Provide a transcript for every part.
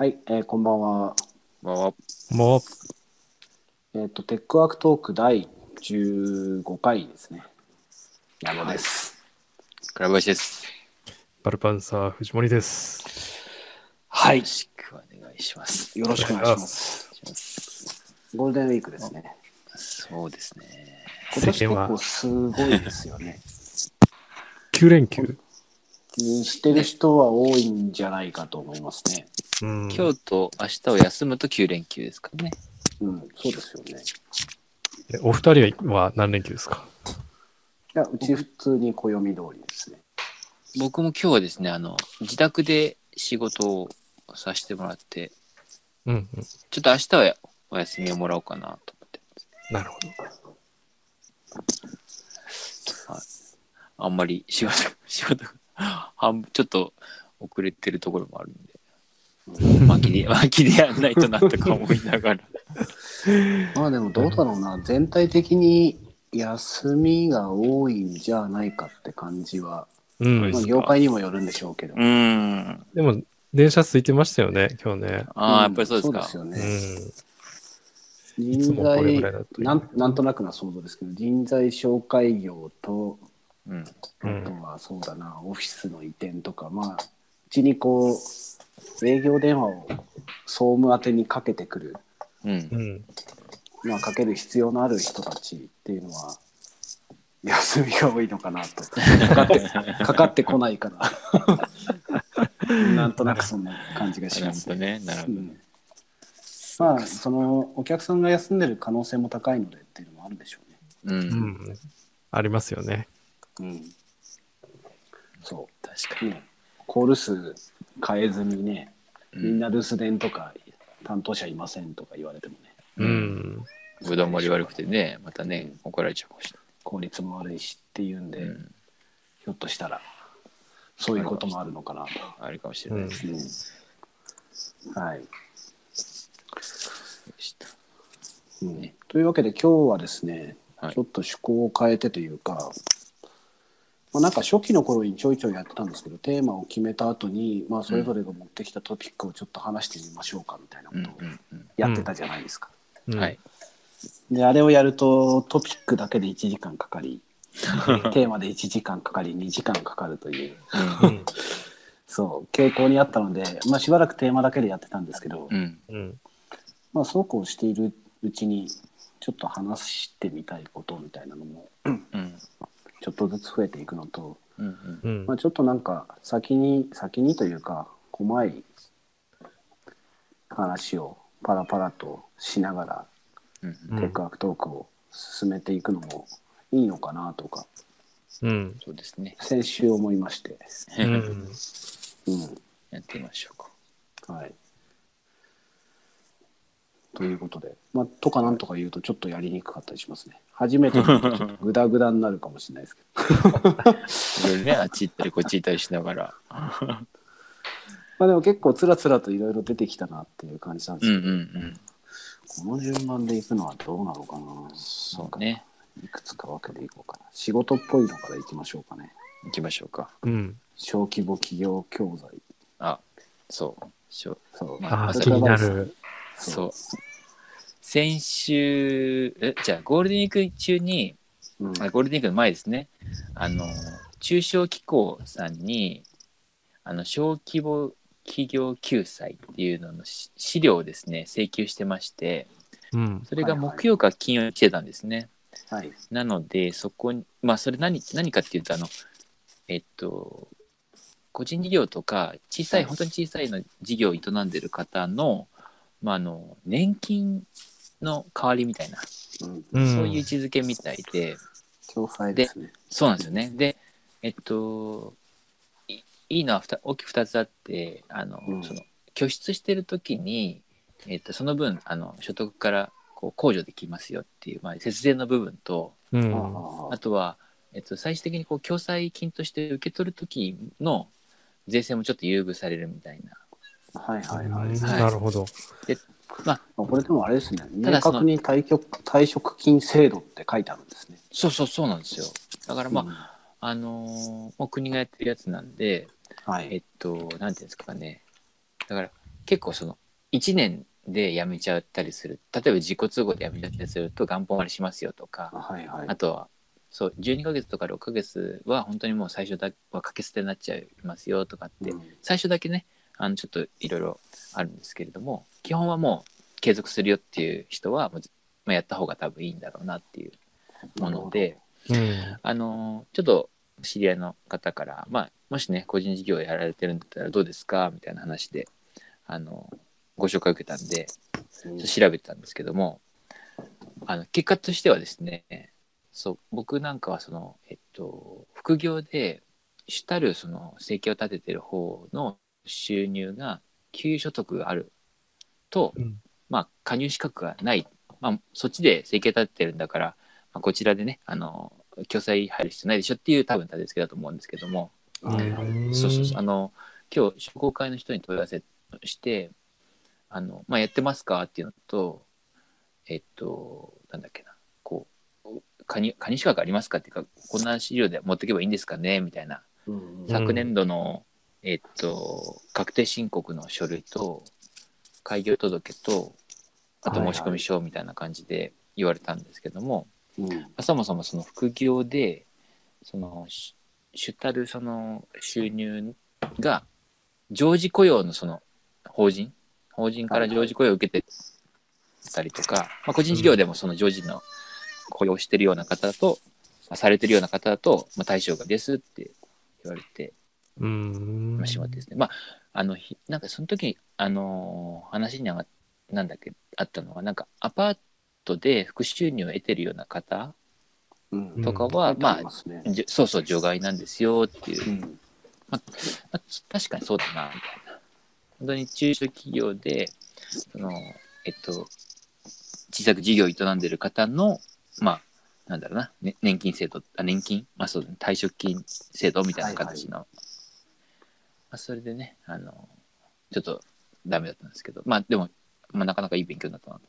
はい、えーこんばんは。まあ、もえっ、と、テックワークトーク第15回ですね。矢野です。倉林です。う、バルパンサー藤森です。はいよろ。しくお願いします。よろしくお願いします。ゴールデンウィークですね。そうですね。今年結世間は構すごいですよね。9連休。にしてる人は多いんじゃないかと思いますね。うん、今日と明日を休むと9連休ですかね。うん、そうですよね。えお二人は何連休ですか？いや、うち普通に暦通りですね。僕も今日はですね、あの、自宅で仕事をさせてもらって、うんうん。ちょっと明日はお休みをもらおうかなと思って。なるほはいあんまり仕事、仕事が半分ちょっと遅れてるところもあるんで、巻きで、巻きでやんないとなとか思いながら。まあでもどうだろうな、全体的に休みが多いんじゃないかって感じは、うんまあ、業界にもよるんでしょうけど。うん。でも、電車空いてましたよね、今日ね。ああ、やっぱりそうですか。そうですよね。ん。人材なんなんとなくな想像ですけど人材紹介業と。うんあとはそうだな、オフィスの移転とかまあうちにこう営業電話を総務宛てにかけてくる、うんう。ん。まあ、かける必要のある人たちっていうのは 休みが多いのかなと かかってかかってこないから なんとなくそんな感じがしますなるほどね。なるほど。うんまあそのお客さんが休んでる可能性も高いのでっていうのもあるんでしょうね。うん。うん。ありますよね。うん、そ確かう、ね、コール数変えずにね、に。みんな留守電とか担当者いませんとか言われてもね、ううんん。ぶどうもり悪くてね、またね、怒られちゃうかもし効率も悪いしっていうんで、れない。うん。ひょっとしたらそういうこともあるのかなと。あるかもしれないですね。うんはい、でしたうんねというわけで今日はですね、はいちょっと趣向を変えてというか、まあ、なんか初期の頃にちょいちょいやってたんですけどテーマを決めた後にまあそれぞれが持ってきたトピックをちょっと話してみましょうかみたいなこうんとをやってたじゃないですか。うんはい。。であれをやるとトピックだけで1時間かかり テーマで1時間かかり2時間かかるといううん。そう傾向にあったので、まあ、しばらくテーマだけでやってたんですけど、うん。うん。まあ、そうこうしているうちにちょっと話してみたいことみたいなのもうん。ちょっとずつ増えていくのと、うん。うんまあ、ちょっとなんか先に先にというか細い話をパラパラとしながらうん。うんテックワークトークを進めていくのもいいのかなとかうん。そうですね。先週思いまして、うん。うんやってみましょうか。はい。ということで、まあ、とかなんとか言うとちょっとやりにくかったりしますね。初めてのとちょっとグダグダになるかもしれないですけど。いろいろね、あっち行ったりこっち行ったりしながら。まあでも結構つらつらといろいろ出てきたなっていう感じなんでうんうすけど、んうん。この順番でいくのはどうなのかな。そうね。いくつか分けていこうかな。仕事っぽいのからいきましょうかね。行きましょうか。うん。小規模企業教材。あ、そう。そう。まああ、そ気になる。そう。先週、え、じゃあゴールデンウィーク中に、うん。あゴールデンウィークの前ですね。あの、中小機構さんに、あの、小規模企業救済っていうののし資料をですね、請求してまして、うん。それがはいはい木曜か金曜に来てたんですね。はい。なので、そこに、まあ、それ何、何かっていうと、あの、えっと、個人事業とか、小さい、はい本当に小さいの事業を営んでる方の、まあ、あの、年金の代わりみたいな、うん。うんそういう位置づけみたいで、共済ですね。そうなんですよね。で、えっと、いいいのは大きく2つあって、あの、うんその、拠出してる時に、えっと、その分、あの、所得から、こう、控除できますよっていう、まあ、節税の部分と、うん。ああとは、えっと、最終的にこう共済金として受け取る時の税制もちょっと優遇されるみたいな。あ。はいはいはい。なるほど。まあ、あこれでもあれですね。明ただその確に退職退職金制度って書いてあるんですね。そうそうそうなんですよ。だからまあ、うんあのーもう国がやってるやつなんで、はい。えっと、なんていうんですかね。だから、結構その1年で辞めちゃったりする例えば自己都合で辞めちゃったりすると元本割りしますよとかはいはいあとはそう12ヶ月とか6ヶ月は本当にもう最初だは掛け捨てになっちゃいますよとかって、うん最初だけねあのちょっといろいろあるんですけれども基本はもう継続するよっていう人はもう、まあ、やった方が多分いいんだろうなっていうもので、うん。あのちょっと知り合いの方から、まあ、もしね個人事業やられてるんだったらどうですか？みたいな話であのご紹介を受けたんでうん調べてたんですけどもあの結果としてはですねそう僕なんかはその、えっと、副業で主たるその生計を立ててる方の収入が給与所得があると、うん。まあ加入資格がない、まあ、そっちで生計立ててるんだから、まあ、こちらでねあの共済入る必要ないでしょっていう多分立て付けだと思うんですけども、そうそうそう。あの今日商工会の人に問い合わせしてあの、まあ、やってますかっていうのとえっとなんだっけな。こう加入加入資格ありますかっていうかこんな資料で持っていけばいいんですかねみたいな。うんうん。ん。昨年度の、えっと確定申告の書類と開業届とあと申し込み書みたいな感じで言われたんですけども、うんそもそもその副業でそのし主たるその収入が常時雇用のその法人法人から常時雇用を受けてたりとか、まあ、個人事業でもその常時の雇用してるような方と、まあ、されてるような方だと、まあ、対象外ですって言われてうん。まあしまってですね、まああのひなんかその時にあのー話にあがなんだっけあったのはなんかアパートで副収入を得てるような方うん。とかは、まあ書いてりますね。じょそうそう除外なんですよっていう、うん。まあ、確かにそうだなみたいな。本当に中小企業でそのえっと小さく事業を営んでる方のまあなんだろうな、ね、年金制度あ年金？まあそうだね。退職金制度みたいな形の、まあ、それでねあのちょっとダメだったんですけどまあでも、まあ、なかなかいい勉強になったなと。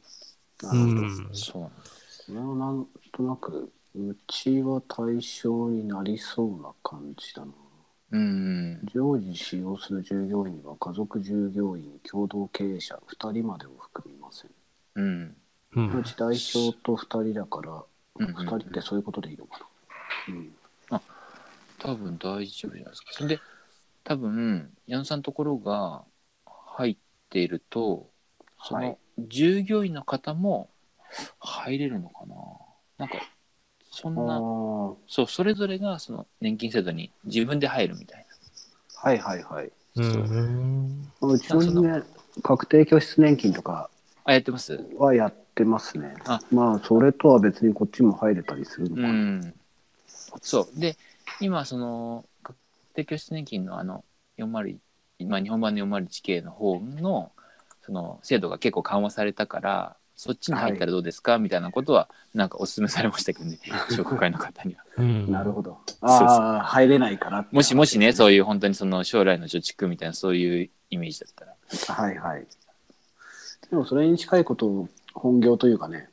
なるほどうん。そうなんです。それはなんとなくうちは対象になりそうな感じだな。うん。常時使用する従業員は家族従業員共同経営者2人までを含みません。うん。う。うんち代表と2人だからうん2人ってそういうことでいいのかな。うん。多分大丈夫じゃないですか。それで、多分、矢野さんのところが入っていると、そはい。の従業員の方も入れるのかな？なんか、そんな、そう、それぞれがその年金制度に自分で入るみたいはいはいはい。うそう。ん。うちのにね確定拠出年金とかあ、やってます？はやってますね。あ。まあそれとは別にこっちも入れたりするのかうな、ん。そう。で、今、その、確定拠出年金のあの、401、まあ、日本版の 401K の方の、その、制度が結構緩和されたから、そっちに入ったらどうですか、みたいなことは、なんかお勧めされましたけどね、商工会の方には。うん。なるほどああ入れないからもしもしね、そういう本当にその将来の貯蓄みたいな、そういうイメージだったら。はいはいでもそれに近いことを本業というかね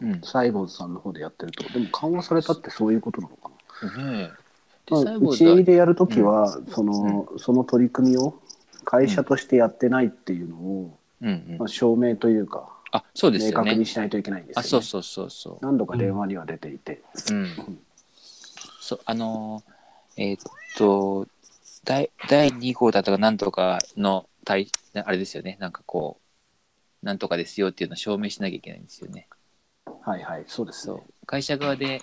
うん。サイボーズさんの方でやってるとでも緩和されたってそういうことなのかな？ねえ。まあ、うちでやるときは、そのうその取り組みを会社としてやってないっていうのを、うんうんまあ、。証明というか、あ、そうですね確に。しないといけないんですよ、あ、ね。そうそうそうそう。何度か電話には出ていて。うん。そう、あのー、えーっと、第第2号だったかなんとかの対、あれですよね。なんかこう、なんとかですよっていうのを証明しなきゃいけないんですよね。はいはい、そうですそうね。。会社側で、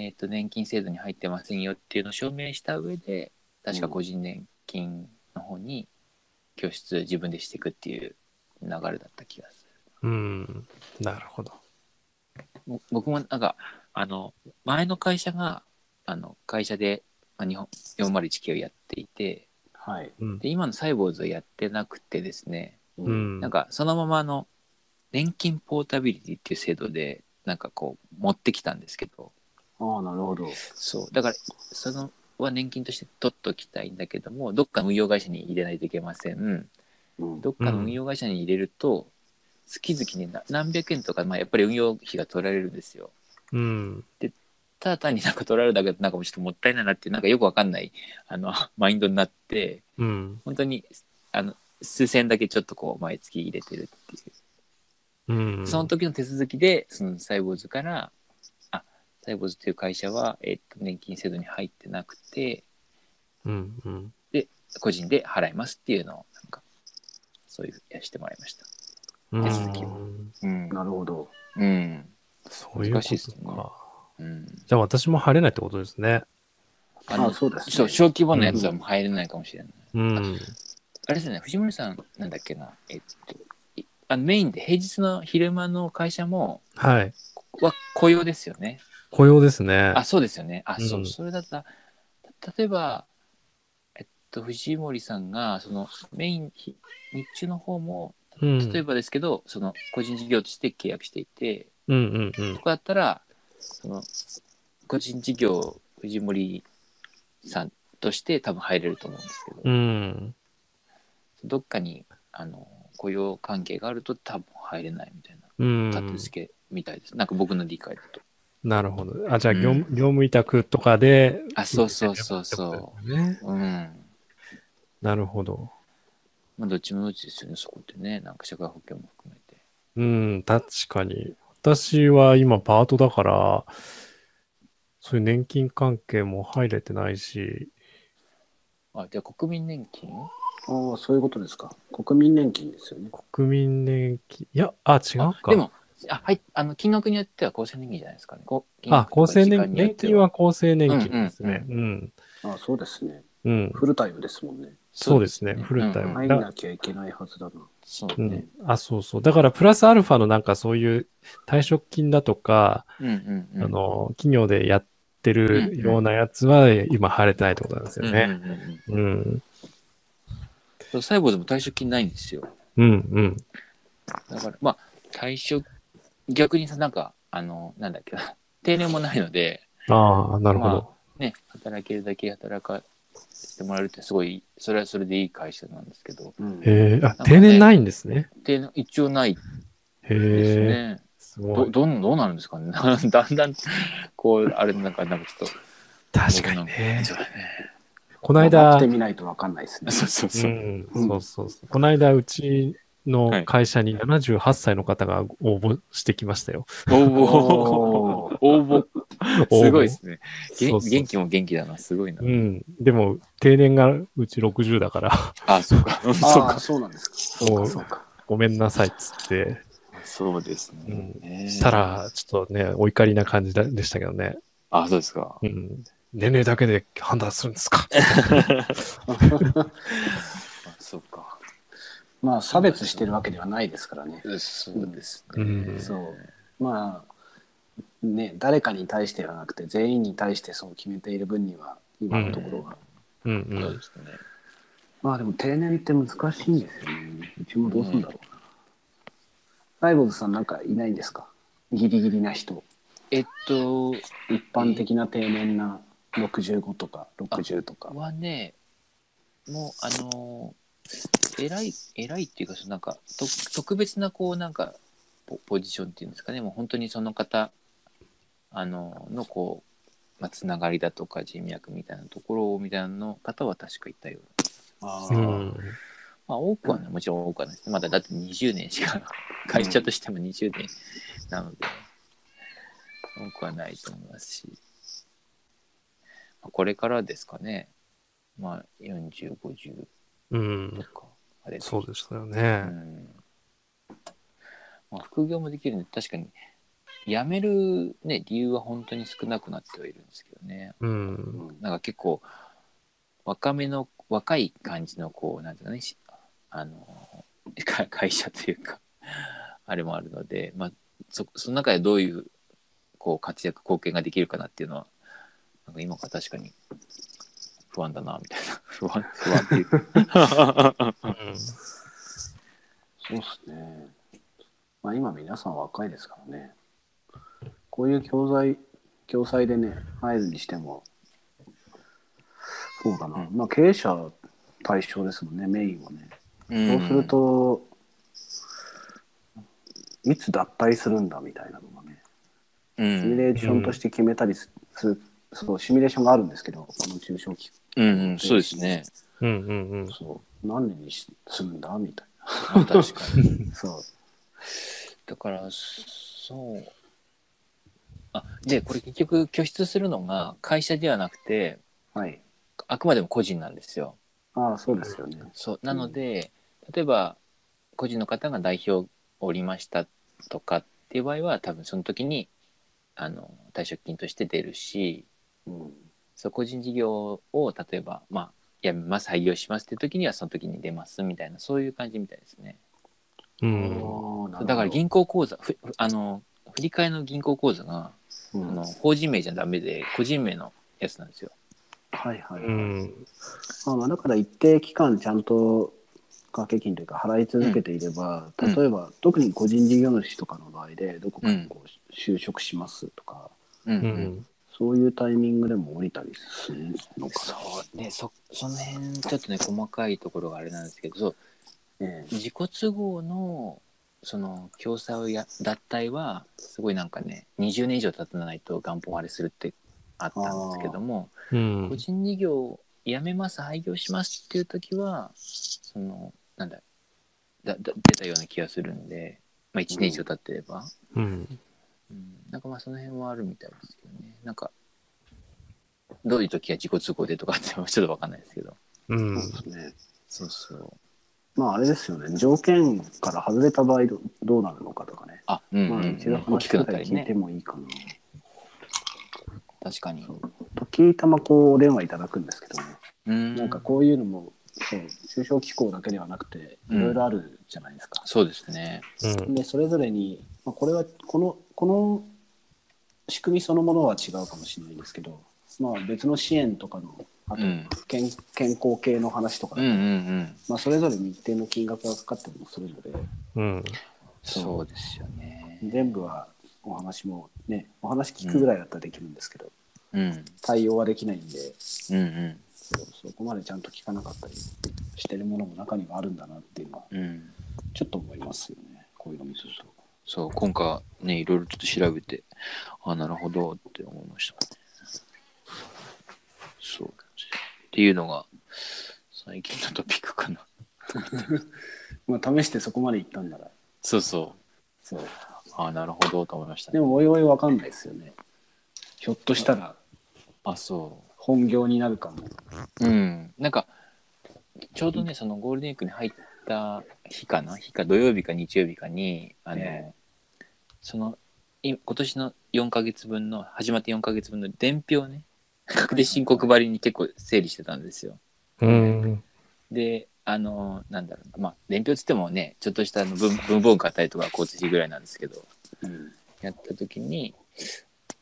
えーっと、年金制度に入ってませんよっていうのを証明した上で、確か個人年金の方に拠出自分でしていくっていう流れだった気がする。うん。なるほど。ぼ僕もなんかあの前の会社があの会社で、まあ、日本401系をやっていてはい。うん。で今のサイボーズをやってなくてですね、うん。なんかそのままあの年金ポータビリティっていう制度でなんかこう持ってきたんですけどああ、なるほど。そうだからそのは年金として取っときたいんだけどもどっかの運用会社に入れないといけませんうん。どっかの運用会社に入れると、月々ねな何百円とか、まあ、やっぱり運用費が取られるんですようん。ただ単になんか取られるだけでなんかもうちょっともったいないなっていうなんかよくわかんないあの マインドになってうん。本当にあの数千だけちょっとこう毎月入れてるっていう。うん。その時の手続きで、そのサイボーズから、あ、サイボーズという会社は、えっと、年金制度に入ってなくて、うんうん。個人で払いますっていうのを、なんか、そういう、やしてもらいました。うん手続きをうん。なるほど。うん。そういうこ難しいですとねか。うん。じゃあ私も入れないってことですね。あのあそうですねそう、小規模なやつはもう入れないかもしれない。うん。あれですね、藤森さん、なんだっけな、えっと、いあのメインで平日の昼間の会社も、はい。は雇用ですよね。雇用ですね。あ、そうですよね。あ、そうう、んそれだったら、た例えば、えっと、藤森さんが、そのメイン、ひ日中の方も、うん。例えばですけど、その個人事業として契約していて、うんうんうんと。かだったら、その、個人事業、藤森さんとして多分入れると思うんですけど、うん。どっかに、あの、雇用関係があると多分入れないみたいな、うん。立て付けみたいです。なんか僕の理解だと。なるほど。あ、じゃあ業務、うん業務委託とかで。あそうそうそうそうね。うん。なるほど。まあ、どっちもどっちですよね、そこってね。なんか社会保険も含めて。うん、確かに。私は今パートだから、そういう年金関係も入れてないし、あ、じゃあ国民年金？ああ、そういうことですか。国民年金ですよね。国民年金、いや、あ、違うか。あでも、あ、はい、あの、金額によっては厚生年金じゃないですかね。あ、厚生年金、年金は厚生年金ですね。ううん。ああ、そうですね。うん。フルタイムですもんね。そうですねフルタイムうんうん入んなきゃいけないはずだな。うそうね。ん。あ、そうそう。だから、プラスアルファのなんかそういう退職金だとか、うんうんうん。あの、企業でやってうんうるんようなやつは今入れてないってことなんですようんうんね。うんうんうん。そうサイボーズも退職金ないんですよ。うん、うん。だから、まあ、退職、逆にさ、なんか、あの、なんだっけな、定年もないので、ああ、なるほまど。ね、働けるだけ働かせてもらえるってすごい、それはそれでいい会社なんですけど、うんへえ、あ、かね定年ないんですね。定年一応ないですへえ、ね。ど、すごい。どん、どうなるんですかね。だんだん、こう、あれ、なんか、なんかちょっと。確かにね。そうだね。このまあ間来て、みないとわかんないですね。そうそううそう。ん、そうそうそう。この間、うちの会社に78歳の方が応募してきましたよ。応募。応募。すごいですね。げそうそう元気も元気だな。すごいなう。ん。でも、定年がうち60だから、あ、そうか。そうああ、か。そうなんですか。そうか、そうか。ごめんなさいっつって、そうですうねん。ねしたら、ちょっとね、お怒りな感じだでしたけどね。あ、そうですか。うん。年齢だけで判断するんですか。まあ、差別してるわけではないですからね。そうですね。うん。そう。まあ、ね、誰かに対してではなくて、全員に対してそう決めている分には、今のところは。うんうん。そうですね。まあでも定年って難しいんですよね。うちもどうするんだろうな。ライボーズさんなんかいないんですか？ギリギリな人。えっと、一般的な定年な65とか60とか。はね、もう、あのー、偉い、偉いっていうか、そのなんか、と特別な、こう、なんかポ、ポジションっていうんですかね、もう本当にその方、あの、の、こう、まあ、つながりだとか人脈みたいなところみたいなの方は確かいたような。あーうん。まあ、多くはね、もちろん多くはないです。まだだって20年しか、会社としても20年なので、多くはないと思いますし、まあこれからですかね、まあ、40、50うんあれそうですようね。ん。まあ、副業もできるんで、確かに、辞める、ね、理由は本当に少なくなってはいるんですけどね。うん。なんか結構、若めの、若い感じの、こう、なんていうのね、しあの、か 会社というか、あれもあるので、まあ、そその中でどういう、こう、活躍、貢献ができるかなっていうのは、なんか今から確かに不安だな、みたいな。不安、不安っていうか。うんそうっすね。まあ今皆さん若いですからね。こういう教材、教材でね、入るにしても、そうだな。うんまあ経営者対象ですもんね、メインはね。うんそうすると、いつ脱退するんだみたいなのがね、うん、シミュレーションとして決めたりする、そう、シミュレーションがあるんですけど、この中小企うんうん、そうですね。うんうんうん。そう何年にしするんだみたいまあ確かに。な そうだから、そう。あ、で、これ結局拠出するのが会社ではなくて、はいあくまでも個人なんですよ。ああそうですよねそう。なので、例えば、個人の方が代表をおりましたとかっていう場合は、多分その時に、あの、退職金として出るし、うんそう、個人事業を、例えば、まあ、やめます、廃業しますっていう時には、その時に出ますみたいな、そういう感じみたいですね。うん。だから銀行口座、ふあの、振り替えの銀行口座が、うんあの法人名じゃダメで、個人名のやつなんですよ。はいはい、うん。あまあだから一定期間ちゃんと掛け金というか払い続けていれば、うん例えば特に個人事業主とかの場合でどこかにこう就職しますとか、うん、ううん。ん。そういうタイミングでも降りたりするのかな。そうね、そ、その辺、ちょっとね、細かいところがあれなんですけど、そう、ええ自己都合の、その、共済をや、脱退は、すごいなんかね、20年以上経たないと元本割れするってあったんですけども、うん個。人事業を辞めます、廃業しますっていう時は、その、なんだ、だだ出たような気がするんで、まあ1年以上経ってれば、うん。うん、なんかまあその辺はあるみたいですけどね。なんか、どういう時が自己都合でとかってちょっとわかんないですけど。うん。そうですね。そうそう。まああれですよね。条件から外れた場合どどうなるのかとかね。あ、うん、まあうん、一度大話くきくなったりね。聞いてもいいかな。確かに。時たまこうお電話いただくんですけどね。うん。なんかこういうのも、そう、中小機構だけではなくて、いろいろあるじゃないですか。そうですね。うん。で、それぞれに、まあ、これは、この、この仕組みそのものは違うかもしれないんですけど、まあ別の支援とかの、あとうん。健健康系の話とかうん、うん、うん。まあそれぞれに一定の金額がかかったりもするので、うん。そうですよね。全部はお話もね、お話聞くぐらいだったらできるんですけど、うん。対応はできないんで、うん、うん。そうそこまでちゃんと聞かなかったりしてるものも中にはあるんだなっていうのは、うん。ちょっと思いますよね。こういうの見てると。そう、今回ね、いろいろちょっと調べて、あ、なるほどって思いましたね。そう。っていうのが、最近のトピックかな。まあ試してそこまで行ったんなら、そうそう。そう。あ、なるほどと思いましたね。でもおいおいわかんないですよね。ひょっとしたらあ、そ本業になるかも。う。うん。なんか、ちょうどね、そのゴールデンウィークに入った日かな？日か土曜日か日曜日かに、あの、えその、い今年の4ヶ月分の、始まって4ヶ月分の伝票ね、確定申告張りに結構整理してたんですよ。うん。で、あの、なんだろうな、まあ、伝票つってもね、ちょっとしたあの文文房具買ったりとか交通費ぐらいなんですけど、うん。やった時に、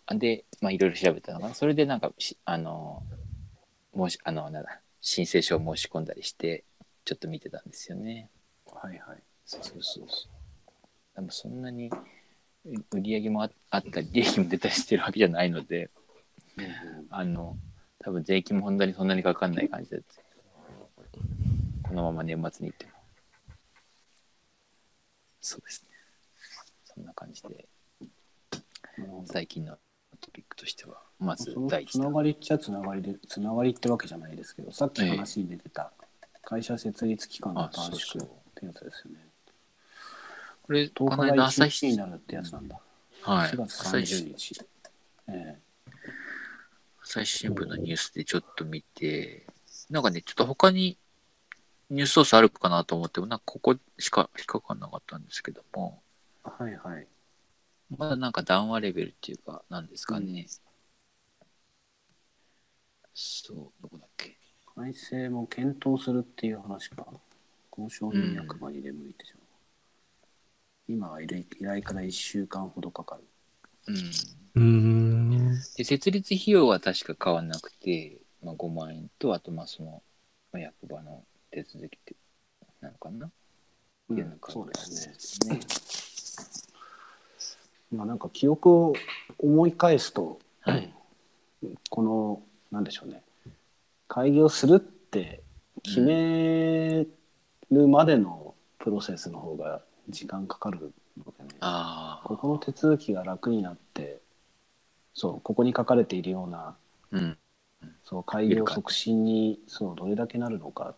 あで、まあ、いろいろ調べたのかな。それでなんかし、あの、申し、あの、なんだ、申請書を申し込んだりして、ちょっと見てたんですよね。はいはい。そうそうそう。でもそんなにう売り上げもああったり、利益も出たりしてるわけじゃないので、あの、多分税金も本当にそんなにかかんない感じで、このまま年末に行っても。そうですね。そんな感じで、最近のトピックとしては、まず第一弾。つながりっちゃつながりでつながりってわけじゃないですけどさっき話に出てた会社設立期間の短縮ってやつですよねこれ、10この日が1間朝日日になるってやつなんだ、はい4。月朝30日日え朝日新聞のニュースでちょっと見て、なんかね、ちょっと他にニュースソースあるかなと思っても、なんかここしか引っかかんなかったんですけども、えはいはいまだなんか談話レベルっていうか、なんですかね。そう、どこだっけ。改正も検討するっていう話か交渉人役場に出向いてしまう、今は依頼依頼から1週間ほどかかるうん。うん。で、設立費用は確か変わんなくて、まあ、5万円と、あとまあその、まあ、役場の手続きって、なのかな、うんっていうのがそうですねね。まあなんか記憶を思い返すと、はい。このなんでしょうね開業するって決めるまでのプロセスの方が時間かかるのでねああ。ここの手続きが楽になってそうここに書かれているようなうん。そう開業促進にそうどれだけなるのか、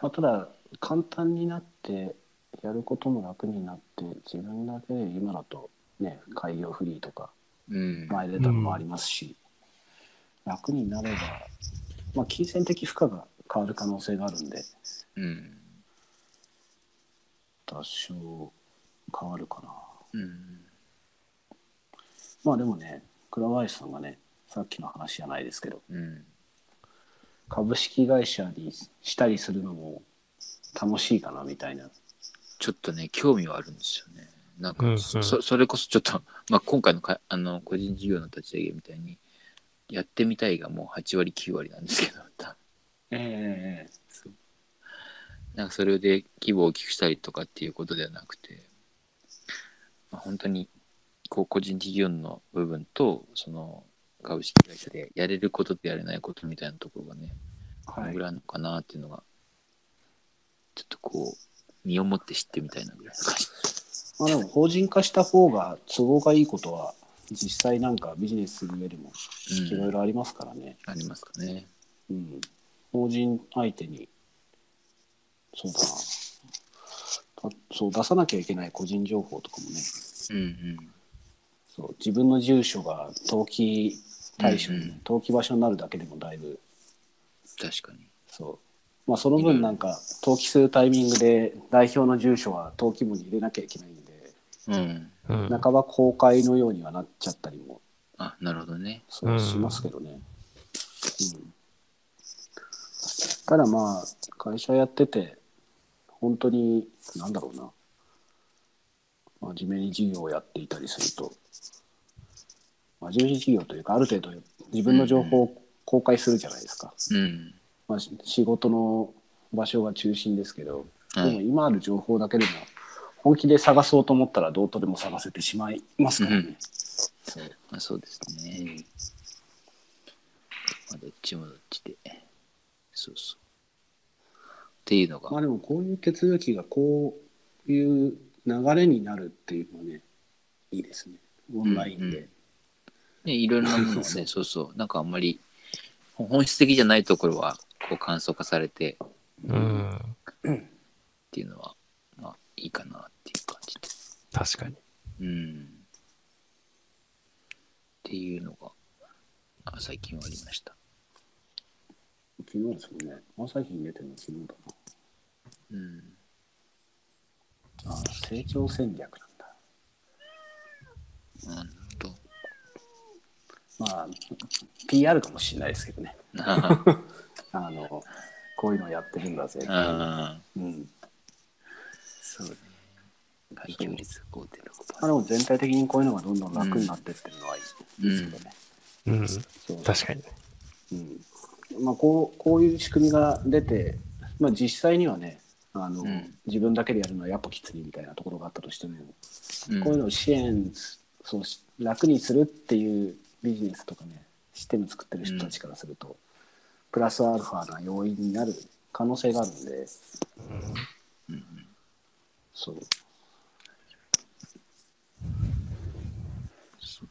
まあ、ただ簡単になってやることも楽になって自分だけで今だとね開業フリーとか。前出たのもありますし、楽になれば、まあ、金銭的負荷が変わる可能性があるんでうん。多少変わるかなうん。まあでもね倉林さんがねさっきの話じゃないですけどうん。株式会社にしたりするのも楽しいかなみたいなちょっとね、興味はあるんですよね。なんか、うんうんそそれこそちょっと、まあ、今回のかあの個人事業の立ち上げみたいに、やってみたいがもう8割、9割なんですけど、ええそうなんかそれで規模を大きくしたりとかっていうことではなくて、まあ、本当にこう個人事業の部分とその株式会社でやれることとやれないことみたいなところがね、このはいぐらいなのかなっていうのが、ちょっとこう身をもって知ってみたいなぐらいの感じ。まあ、でも法人化した方が都合がいいことは実際なんかビジネスする上でもうんいろいろありますからね、ありますかね。うん法人相手にそうだなたそう出さなきゃいけない個人情報とかもねうんうん。そう自分の住所が登記対象に、うんうん登記場所になるだけでもだいぶ確かに。そうまあその分なんか登記するタイミングで代表の住所は登記簿に入れなきゃいけないんでうん。うん。半ば公開のようにはなっちゃったりもあ、なるほどね。そううんしますけどね、うんただまあ会社やってて本当になんだろうな真面目に事業をやっていたりすると真面目に事業というかある程度自分の情報を公開するじゃないですか、うん。まあ、し仕事の場所が中心ですけど、はい。でも今ある情報だけでも本気で探そうと思ったらどうとでも探せてしまいますからね、うんそうまあ、そうですね。まあ、どっちもどっちで。そうそう。っていうのが、まあでもこういう手続きがこういう流れになるっていうのはねいいですねオンラインで、うんうんね、いろんなものをね、そうそう。なんかあんまり本質的じゃないところは、こう簡素化されてっうん。ていうのは、まあいいかなっていう感じで。確かに。うん。っていうのが、あ最近はありました。昨日ですもんね朝日に出てるの昨日だうん。なあ成長戦略なんだなんと。まあ PR かもしれないですけどねあ あのこういうのやってるんだぜっていうあ、うんそうね。開業率5.6%。まあでも全体的にこういうのがどんどん楽になってってるのはいいですけどね、うん。そう確かにね。うんまあ、こうこういう仕組みが出て、まあ、実際にはねあの、うん。自分だけでやるのはやっぱきついみたいなところがあったとしても、うん。こういうのを支援そうし楽にするっていうビジネスとかねシステム作ってる人たちからすると、プラスアルファな要因になる可能性があるんで、そう。そう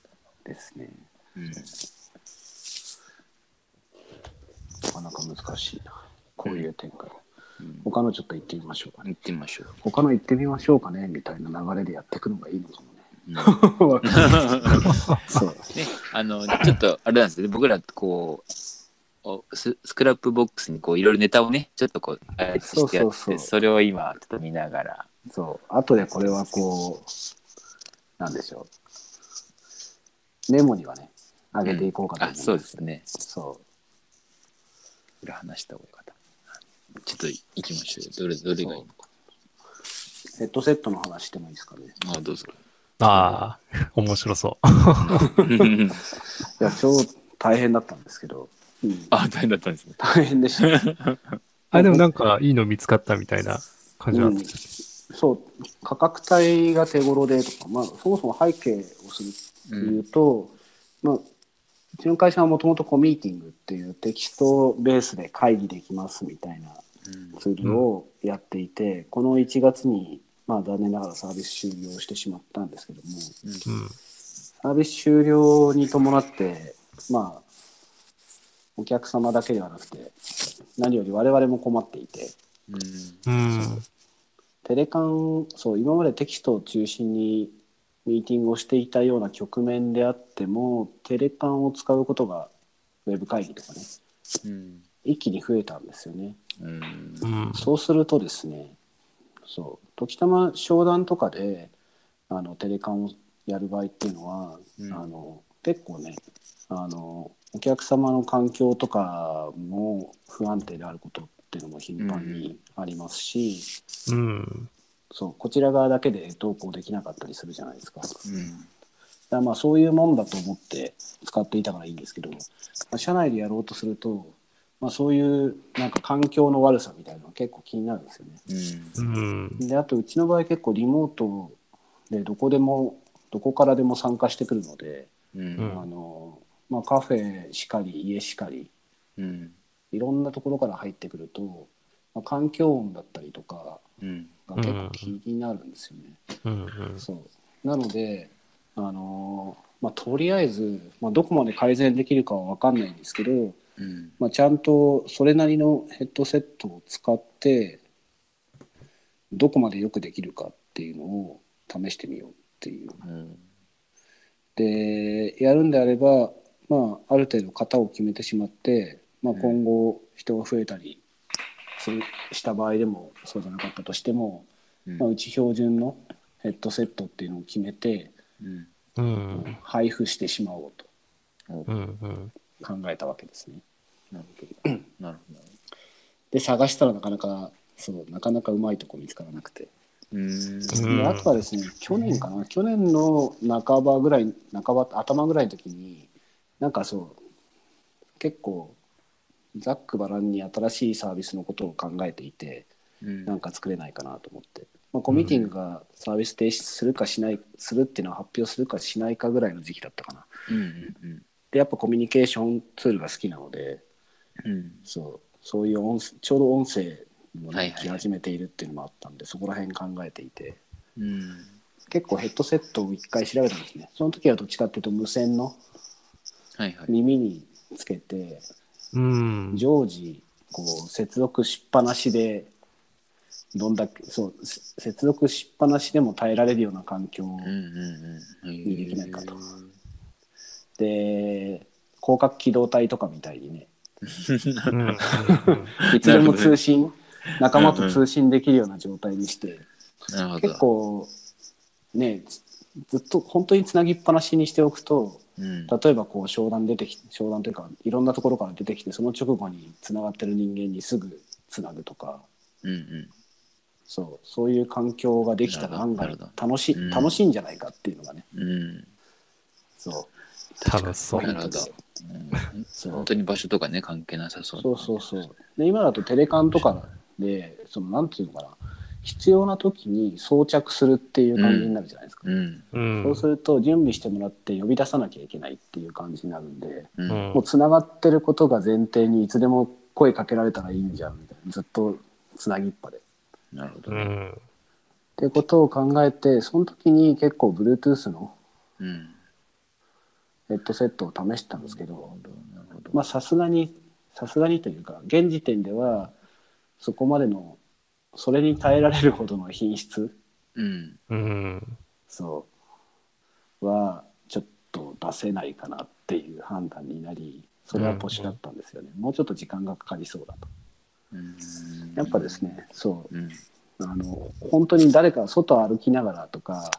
ですね。うんかなか難しいな。こういう展開、うん。他のちょっと行ってみましょうかね。行ってみましょう。他の行ってみましょうかねみたいな流れでやっていくのがいいのかもね。そう。ね、あの、ちょっと、あれなんですね、僕ら、こう、おススクラップボックスにこういろいろネタをねちょっとこう配置してやってそうそうそう。それを今ちょっと見ながら。そう。後でこれはこう、なんでしょう。メモにはね、上げていこうかと思あそうですね。そ裏話した方がよかった。ちょっと行きましょうよ。どれどれがいいのか。う。ヘッドセットの話してもいいですかね。あどうぞ。ああ、面白そう。いや、超大変だったんですけど、うん、あ大変だったんですね。大変でした。あ、でもなんかいいの見つかったみたいな感じなんうん。ですそう、価格帯が手頃でとか、まあ、そもそも背景をするというと、まあ、うちの会社はもともとコミーティングっていうテキストベースで会議できますみたいなうんツールをやっていて、この1月に、まあ、残念ながらサービス終了してしまったんですけども、うん。サービス終了に伴って、まあ、お客様だけではなくて何より我々も困っていてうんうん。テレカンそう今までテキストを中心にミーティングをしていたような局面であってもテレカンを使うことがウェブ会議とかねうん一気に増えたんですよね。うんうん。そうするとですねそう時たま商談とかであのテレカンをやる場合っていうのは、うんあの結構ねあのお客様の環境とかも不安定であることっていうのも頻繁にありますし、うん。そうこちら側だけで投稿できなかったりするじゃないですか。だかうんらまあそういうもんだと思って使っていたからいいんですけど、まあ社内でやろうとすると、まあ、そういうなんか環境の悪さみたいなのが結構気になるんですよね。うん。であとうちの場合結構リモートでどこでもどこからでも参加してくるので、うんうんあのまあ、カフェしかり家しかりうんいろんなところから入ってくると、まあ、環境音だったりとかうんが結構気になるんですよね。うん。そうなのであのまあ、とりあえず、まあ、どこまで改善できるかは分かんないんですけど、うんまあ、ちゃんとそれなりのヘッドセットを使ってどこまでよくできるかっていうのを試してみようっていう。うんでやるんであれば、まあ、ある程度型を決めてしまって、まあ、うん今後人が増えたりした場合でもそうじゃなかったとしても、うんまあ、うち標準のヘッドセットっていうのを決めてうんうん。配布してしまおうと。考えたわけですね。なるほどなるほどで探したらなかなかそうなかなかうまいとこ見つからなくて。であとはですね去年かな去年の半ばぐらい半ば頭ぐらいの時になんかそう結構ざっくばらんに新しいサービスのことを考えていてうん。なんか作れないかなと思って、まあ、コミーティングがサービス提出するかしないするっていうのは発表するかしないかぐらいの時期だったかな。うんうんでやっぱコミュニケーションツールが好きなのでうん。そうそういう音声ちょうど音声もはいはいはい。ね来始めているっていうのもあったんで、そこら辺考えていて。うん。結構ヘッドセットを一回調べたんですね。その時はどっちかっていうと無線のはいはい。耳につけてうん。常時こう接続しっぱなしでどんだけそうせ接続しっぱなしでも耐えられるような環境にできないかと。で広角機動隊とかみたいにねうん。いつでも通信仲間と通信できるような状態にして結構ねずずっと本当につなぎっぱなしにしておくとうん。例えばこう商談出てき商談というかいろんなところから出てきてその直後につながってる人間にすぐつなぐとか。うんうん。そう。そういう環境ができたら案外なるほど。楽しい、うん。楽しいんじゃないかっていうのがね。うん。そう。楽しそう。なるほど。うん。そう。本当に場所とかね関係なさそうそうそうそう。で今だとテレカンとかでそのなんていうのかな必要な時に装着するっていう感じになるじゃないですか、うん。うん。そうすると準備してもらって呼び出さなきゃいけないっていう感じになるんで、うん。うんもうつながってることが前提にいつでも声かけられたらいいんじゃんみたいな。ずっとつなぎっぱで。っなるほどね。うん。てことを考えてその時に結構 Bluetooth のうん。ヘッドセットを試したんですけどなるほど。まあさすがにさすがにというか現時点ではそこまでのそれに耐えられるほどの品質？うん。うん。そう。はちょっと出せないかなっていう判断になりそれはポシだったんですよね、もうちょっと時間がかかりそうだと。うん。やっぱですねそう。うん。あの本当に誰か外歩きながらとか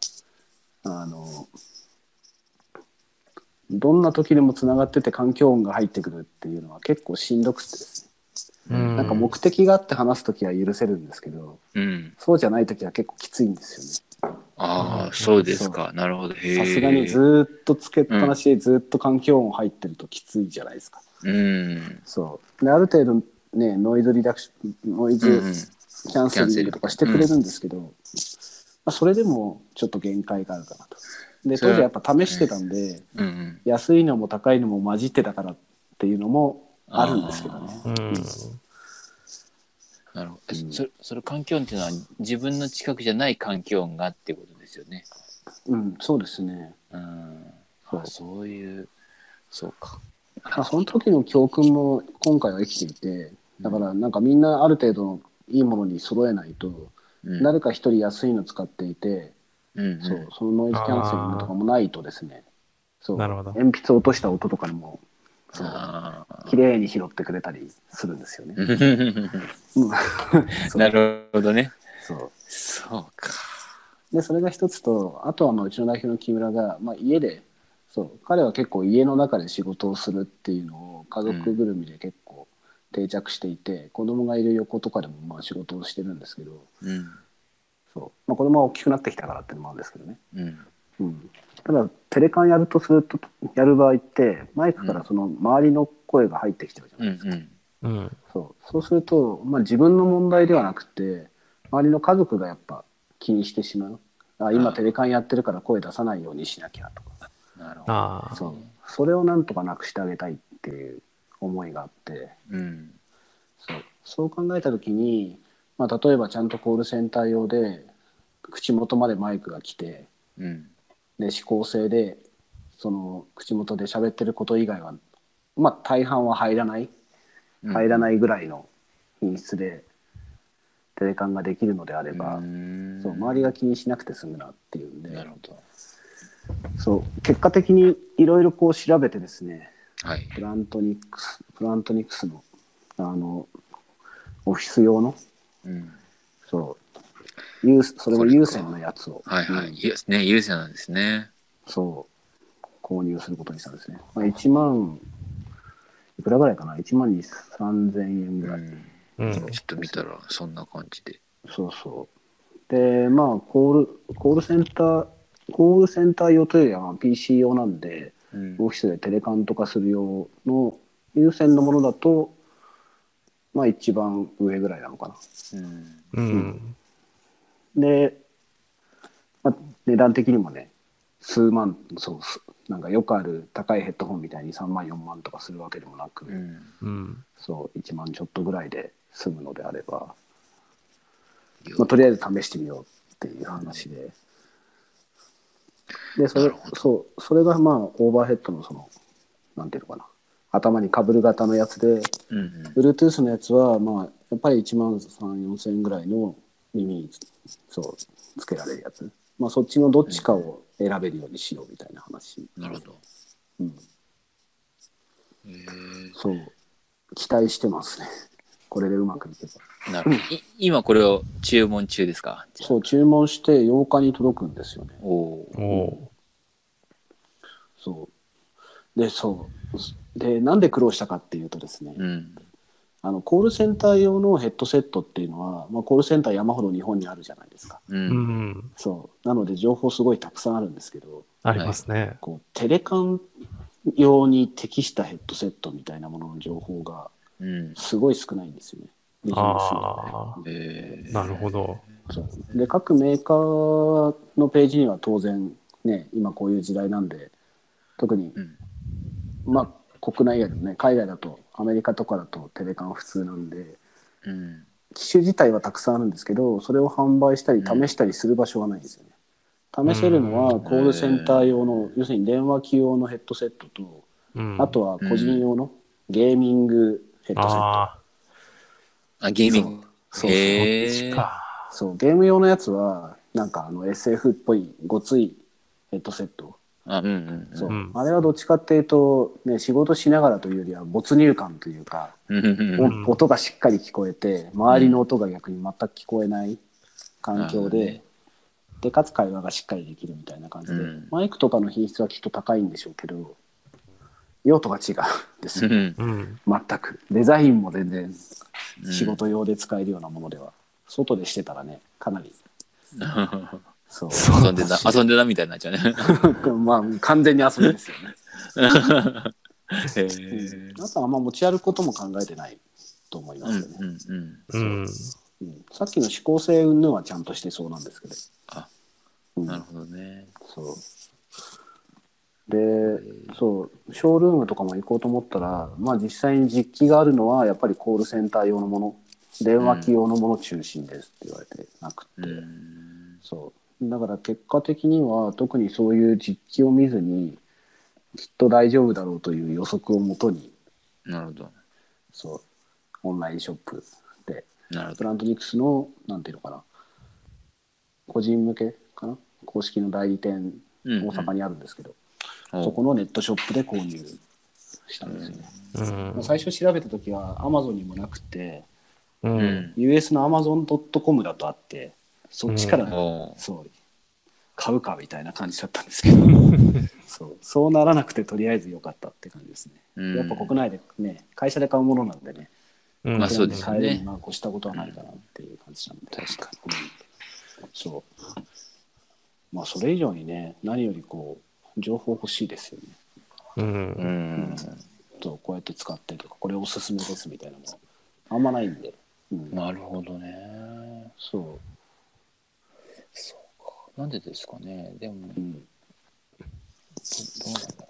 あのどんな時でもつながってて環境音が入ってくるっていうのは結構しんどくてです。なんか目的があって話す時は許せるんですけどうん。そうじゃない時は結構きついんですああそうですか。なるほど。さすがにずーっとつけっぱなしでずっと環境音入ってるときついじゃないですか。うん。そう。である程度ねノイズリダクションノイズうんうん。キャンセリングとかしてくれるんですけど、まあ、それでもちょっと限界があるかなと。で当時はやっぱ試してたんで、うんうん。安いのも高いのも混じってたからっていうのもあるんですけどね。うん。なるほど。うん。そそれ環境音っていうのは自分の近くじゃない環境音がっていうことですよね。うん、そうですね。うん。そうあそういうそうか。まあ、その時の教訓も今回は生きていてだからなんかみんなある程度のいいものに揃えないと、うん。誰か一人安いの使っていて、うんうん。そうそのノイズキャンセリングとかもないとですね。そう。なるほど。鉛筆落とした音とかにもそうあー綺麗に拾ってくれたりするんですよね。なるほどね。そうそうか。でそれが一つとあとはまあうちの代表の木村が、まあ、家でそう彼は結構家の中で仕事をするっていうのを家族ぐるみで結構定着していて、子供がいる横とかでもまあ仕事をしてるんですけどうん。そう、まあ、子供が大きくなってきたからっていうのもあるんですけどね、うん。うん、ただテレカンやるとするとやる場合ってマイクからその周りの声が入ってきてるじゃうないですか、ん。うん。そうそうすると、まあ、自分の問題ではなくて周りの家族がやっぱ気にしてしまうあ今テレカンやってるから声出さないようにしなきゃとかなるほど。ああ。そうそれをなんとかなくしてあげたいっていう思いがあってうん。そうそう考えた時に、まあ、例えばちゃんとコールセンター用で口元までマイクが来てうん。で指向性でその口元で喋ってること以外はまあ大半は入らない入らないぐらいの品質でテレカンができるのであれば、うんそう周りが気にしなくて済むなっていうんでなるほど。そう結果的にいろいろこう調べてですねはい。プラントニックスプラントニックスのあのオフィス用のうん。そう有それも有線のやつを、はいはい。うんね、優勢なんですね。そう購入することにしたんですね、まあ、1万いくらぐらいかな？1万2 3000円ぐらい、うん。うん。ちょっと見たら、そんな感じで。そうそうでまあコールコールセンターコールセンター用というよりはまあ PC 用なんでうんオフィスでテレカンとかする用の有線のものだとまあ一番上ぐらいなのかなうん。うん。で、まあ、値段的にもね数万そうすなんかよくある高いヘッドホンみたいに3万4万とかするわけでもなく、うん。うん。そう1万ちょっとぐらいで済むのであれば、まあ、とりあえず試してみようっていう話で。でそれそうそれがまあオーバーヘッドのそのなんていうのかな頭にかぶる型のやつでうんうん。Bluetooth のやつはまあやっぱり1万3 4千円ぐらいの耳そうつけられるやつ、まあ、そっちのどっちかを選べるようにしようみたいな話、なるほど。うん、えそう期待してますね。これでうまくいけば。ー、なるほど。い今これを注文中ですか？そう注文して8日に届くんですよね。おおそう。でそう。でなんで苦労したかっていうとですね、うん。あのコールセンター用のヘッドセットっていうのは、まあ、コールセンター山ほど日本にあるじゃないですかう。うんん。そうなので情報すごいたくさんあるんですけどありますね。こうテレカン用に適したヘッドセットみたいなものの情報がうん。すごい少ないんですよね。ビジネスああ。えー、なるほど。そうで各メーカーのページには当然ね今こういう時代なんで特に、うん。まあ国内外でもね海外だとアメリカとかだとテレカン普通なんでうん。機種自体はたくさんあるんですけどそれを販売したり試したりする場所がないんですよね。試せるのはコールセンター用の要するに電話機用のヘッドセットとうん。あとは個人用のゲーミングヘッドセット。ああ、ゲーミング。そう。そうゲーム用のやつはなんかあの SF っぽいごついヘッドセット、あ、うんうんうん。そう。うん。あれはどっちかっていうと、ね、仕事しながらというよりは没入感というか、うんうんおうん。ん音がしっかり聞こえて周りの音が逆に全く聞こえない環境で、なるほどねでかつ会話がしっかりできるみたいな感じで、うん。マイクとかの品質はきっと高いんでしょうけど用途が違うんですよ、うんうん。全く。デザインも全然うん。仕事用で使えるようなものでは、外でしてたらねかなり そう。遊んでな、遊んでなみたいになっちゃうね。まあ完全に遊びですよね、へー。あとはあんま持ち歩くことも考えてないと思いまうんすよね、うんうん。うん。うん。さっきの指向性云々はちゃんとしてそうなんですけど、あ、うん。なるほどね。そう。でそうショールームとかも行こうと思ったらまあ実際に実機があるのはやっぱりコールセンター用のもの電話機用のもの中心ですって言われてなくて、うん。そうだから結果的には特にそういう実機を見ずにきっと大丈夫だろうという予測をもとになるほど。そうオンラインショップでなるほプラントニクスのなんていうのかな個人向けかな公式の代理店ど。うん大阪にあるんですけど、うんそこのネットショップで購入したんですよね、うん。最初調べた時は Amazon にもなくてう。うんん。US の Amazon.com だとあってそっちから、そう買うかみたいな感じだったんですけど。そう。そうならなくてとりあえず良かったって感じですね、うん。やっぱ国内でね会社で買うものなんでね。うん。まあそうですよね。買えるにまあ越したことはないかなっていう感じなんで。確かに、そう。まあそれ以上にね何よりこう情報欲しいですよね。う。うん。ん。とこうやって使ってとかこれおすすめですみたいなのもあんまないんで、うん、なるほどね。そそう。か。なんでですかね？でも、う、うん、どどうなんだろう。や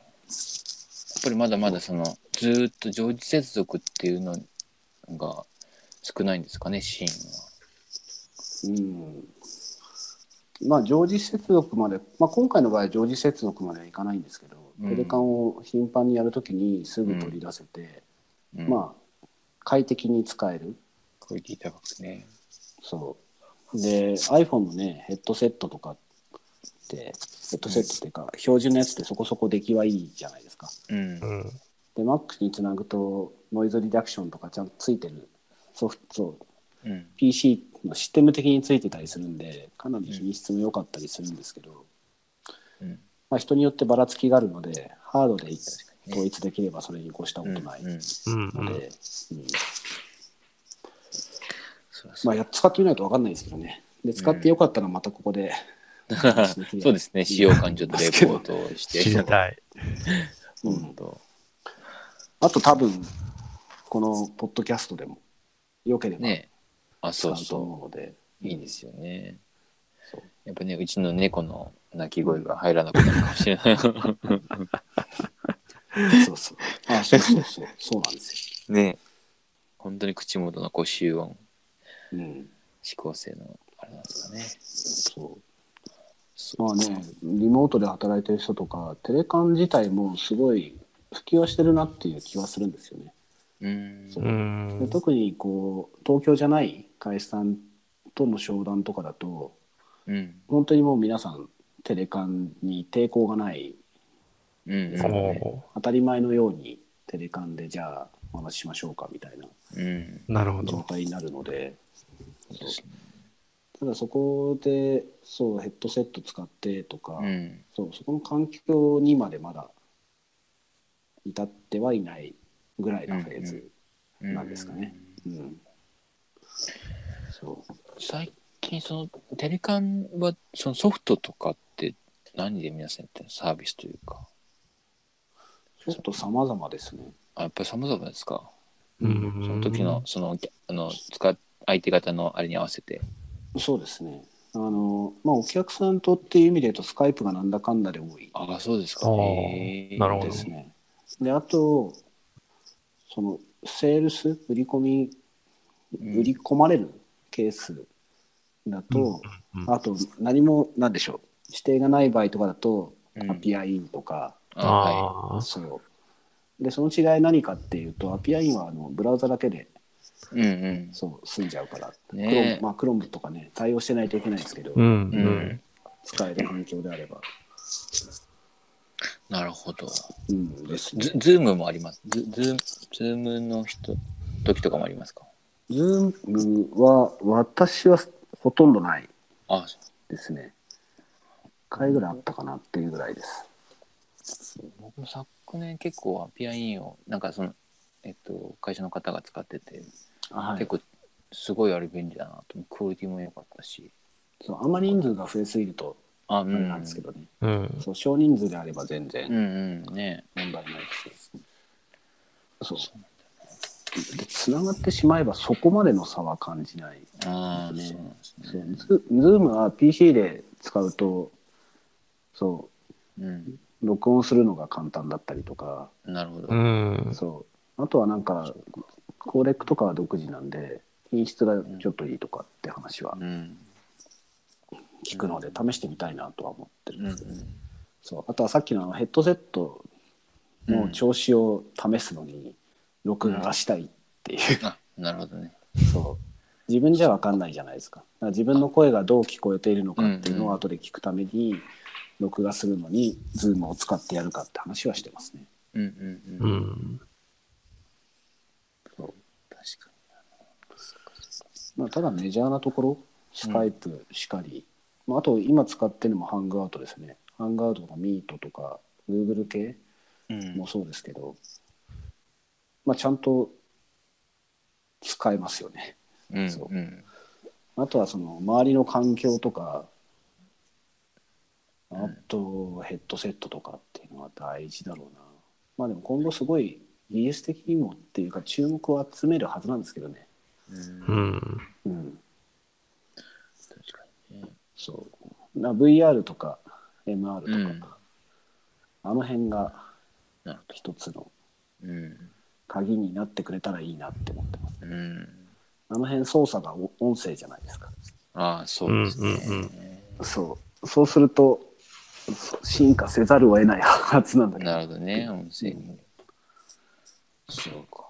っぱりまだまだその、ずーっと常時接続っていうのが少ないんですかね、シーンは。うんまあ常時接続まで、まあ、今回の場合常時接続まではいかないんですけど、うんテレカンを頻繁にやるときにすぐ取り出せて、うん、まあ快適に使えるクオリティ高くね。そうで iPhone のねヘッドセットとかってヘッドセットっていうか、標準のやつってそこそこ出来はいいじゃないですかうんう。ん。で Mac につなぐとノイズリダクションとかちゃんとついてるソフトうん。PC のシステム的についてたりするんでかなり品質も良かったりするんですけど、うん。まあ、人によってばらつきがあるのでハードで統一できればそれに越したことないうんうん、うん。ので、うんまあ、やっ使ってみないと分かんないですけどねで使ってよかったらまたここで、そうですね、使用感ちょっとレポートをして。知りたい。うん。あと多分このポッドキャストでもよければねあ、そううそ思うので、う。いいですよねそう。やっぱね、うちの猫の鳴き声が入らなくなるかもしれない。そうそうあそうそうそうそうなんですね本当に口元のこう集音、よ、うん、指向性のあれなんですかね。そうそうまあね、リモートで働いてる人とか、テレカン自体もすごい普及はしてるなっていう気はするんですよね。うん。そううんで。特にこう東京じゃない会社さんとの商談とかだと、うん。本当にもう皆さんテレカンに抵抗がない、うん。うん。お当たり前のようにテレカンでじゃあお話ししましょうかみたいなうん。ーなるほ状ど。態になるので、ただそこでそうヘッドセット使ってとか、うん。そうそこの環境にまでまだ至ってはいないぐらいなフェーズうん。なんですかね。うん。そう。最近そのテレカンはそのソフトとかって何で皆さんやってるの？サービスというか。ちょっと様々ですね。あやっぱり様々ですか。うん。その時のそのあの使っ相手方のあれに合わせて。そうですね。あのまあお客さんとっていう意味で言うとスカイプがなんだかんだで多い。ああそうですか。なるほど。ですね。であとそのセールス売り込みうん。売り込まれるケースだと、うんうんあと何もなんでしょう指定がない場合とかだと、うん。アピアインとかあはああ。そう。でその違い何かっていうとアピアインはあのブラウザだけでいうんうん。そう済んじゃうから、ね。クロームまあ、クロームとかね対応してないといけないですけど、うん。ううん。ん。使える環境であれば、なるほど。うんですね。ズズームもあります。ズズームズームの人時とかもありますか？ズームは私はほとんどない。あですね。1回ぐらいあったかなっていうぐらいです。僕も昨年結構 appear.in をなんかそのえっと会社の方が使ってて、はい。結構すごいあれ便利だなと。クオリティも良かったし。そうあんまり人数が増えすぎるとあれんなん。ですけどね、うん。そう少人数であれば全然。うんうん。ね。問題ないです、そうでつながってしまえばそこまでの差は感じない。ねああそう。なんですそう。ねズズームは PC で使うとそう。ん。う録音するのが簡単だったりとか。なるほど、うん。そうあとはなんかコーレックとかは独自なんで品質がちょっといいとかって話はうん。聞くので試してみたいなとは思ってる。んうん。ですけど、そう。あとはさっきのあのヘッドセットの調子を試すのに録画がしたいっていう、あ、なるほどね。そう。自分じゃ分かんないじゃないですか。だから自分の声がどう聞こえているのかっていうのうんうん。を後で聞くために録画するのに Zoom を使ってやるかって話はしてますね。うんうんううん。ん。確かまあ、ただメジャーなところスカイプしかり、まあ、あと今使ってるのもハングアウトですね。ハングアウトとかミートとか Google 系に。うん。もそうですけど、まあ、ちゃんと使えますよね。うんそう。うん。あとはその周りの環境とかあとヘッドセットとかっていうのは大事だろうな。まあでも今後すごい技術的にもっていうか注目を集めるはずなんですけどねうんうん。うん確かにね。そうな VR とか MR とか、うんあの辺が一つの。鍵になってくれたらいいなって思ってますうん。あの辺操作がお音声じゃないですかああ、そうですね。うんうんそうそうすると進化せざるを得ないはずなんだけどなるほどね、音声に。そうか。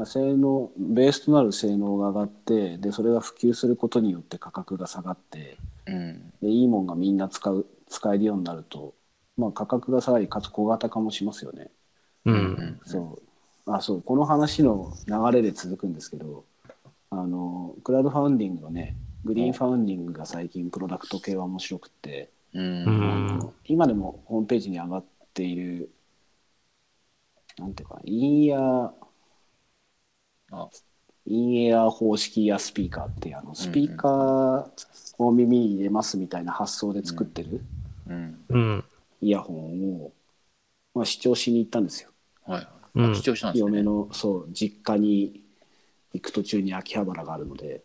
まあ性能、ベースとなる性能が上がって、で、それが普及することによって価格が下がって、うん。で、いいもんがみんな使う、使えるようになると、まあ価格が下がり、かつ小型化もしますよね。うん。そう。あ、そう、この話の流れで続くんですけど、あの、クラウドファウンディングのね、グリーンファウンディングが最近プロダクト系は面白くって、う。うんん。今でもホームページに上がっている、なんていうかな、インイヤー、あインエアー方式イヤースピーカーっていうあのスピーカーを耳に入れますみたいな発想で作ってるうん。うん。イヤホンを、まあ、視聴しに行ったんですよ。はい。うんあ視聴したんですね。嫁のそう実家に行く途中に秋葉原があるので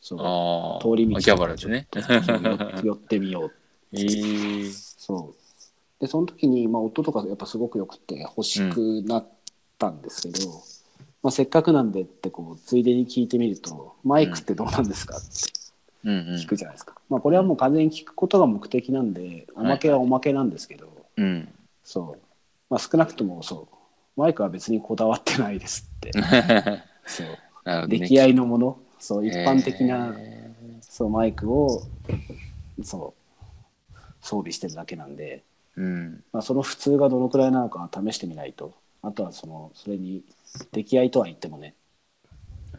そう。通り道秋葉原ですね。寄寄ってみよう ええ。そうでその時に、まあ、音とかやっぱすごくよくて欲しくなったんですけど、まあ、せっかくなんでってこうついでに聞いてみるとマイクってどうなんですか？って。聞くじゃないですか、まあ、これはもう完全に聞くことが目的なんでおまけはおまけなんですけど、うん。そう、まあ、少なくともそう。マイクは別にこだわってないですって。そう。出来合いのもの。そう一般的な、へそうマイクをそう装備してるだけなんで、ーうん。まあ、その普通がどのくらいなのかは試してみないと。あとはそのそれに出来合いとは言ってもね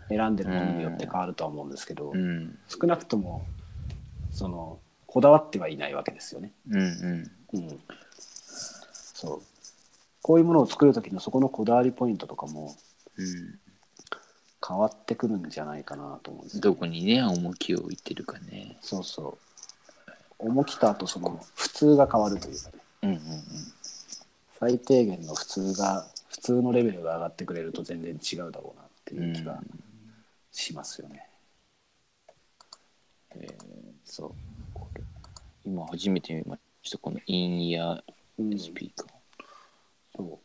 選んでるものによって変わるとは思うんですけど、うん。少なくともそのこだわってはいないわけですよね。うんうん。うん、そうこういうものを作る時のそこのこだわりポイントとかもうん。変わってくるんじゃないかなと思うんですよ、どこにね、重きを置いてるかね。そうそう重きとあとその普通が変わるというかねうんうん最低限の普通が普通のレベルが上がってくれると全然違うだろうなってうん。いう気がしますよね。えーそ今初めて見ました、このインイヤう、うん、ーそスピーカー。う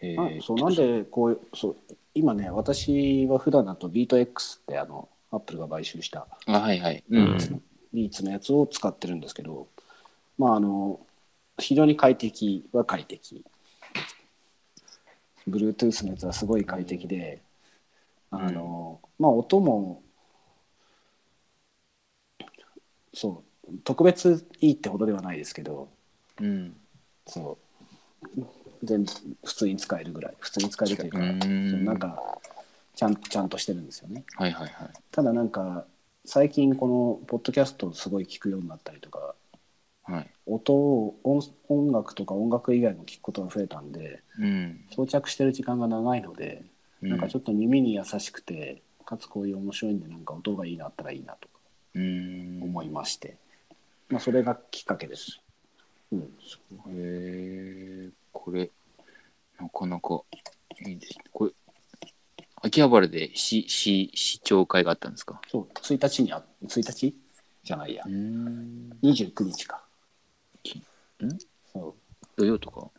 えあそうなんでこうそう今ね私は普段だとビート X ってあのアップルが買収したあ、はいはい。ううんん。ビーツのやつを使ってるんですけどまああの非常に快適は快適 Bluetooth のやつはすごい快適であの、まあ音もそう特別いいってほどではないですけどうん。そう。全普通に使えるぐらい。普通に使えるというかうん。なんかちゃんちゃんとしてるんですよね。はいはいはい。ただなんか最近このポッドキャストをすごい聞くようになったりとかはい。音を音音楽とか音楽以外も聞くことが増えたんでうん。装着してる時間が長いので、なんかちょっと耳に優しくてかつこういう面白いんでなんか音がいいなったらいいなとかうん。思いまして、まあ、それがきっかけです。うん、へえ、これ、なかなかいいですね。これ、秋葉原で市市市長会があったんですか？そう1日にあ1日？じゃないやん。29日かきん？そ土曜とか？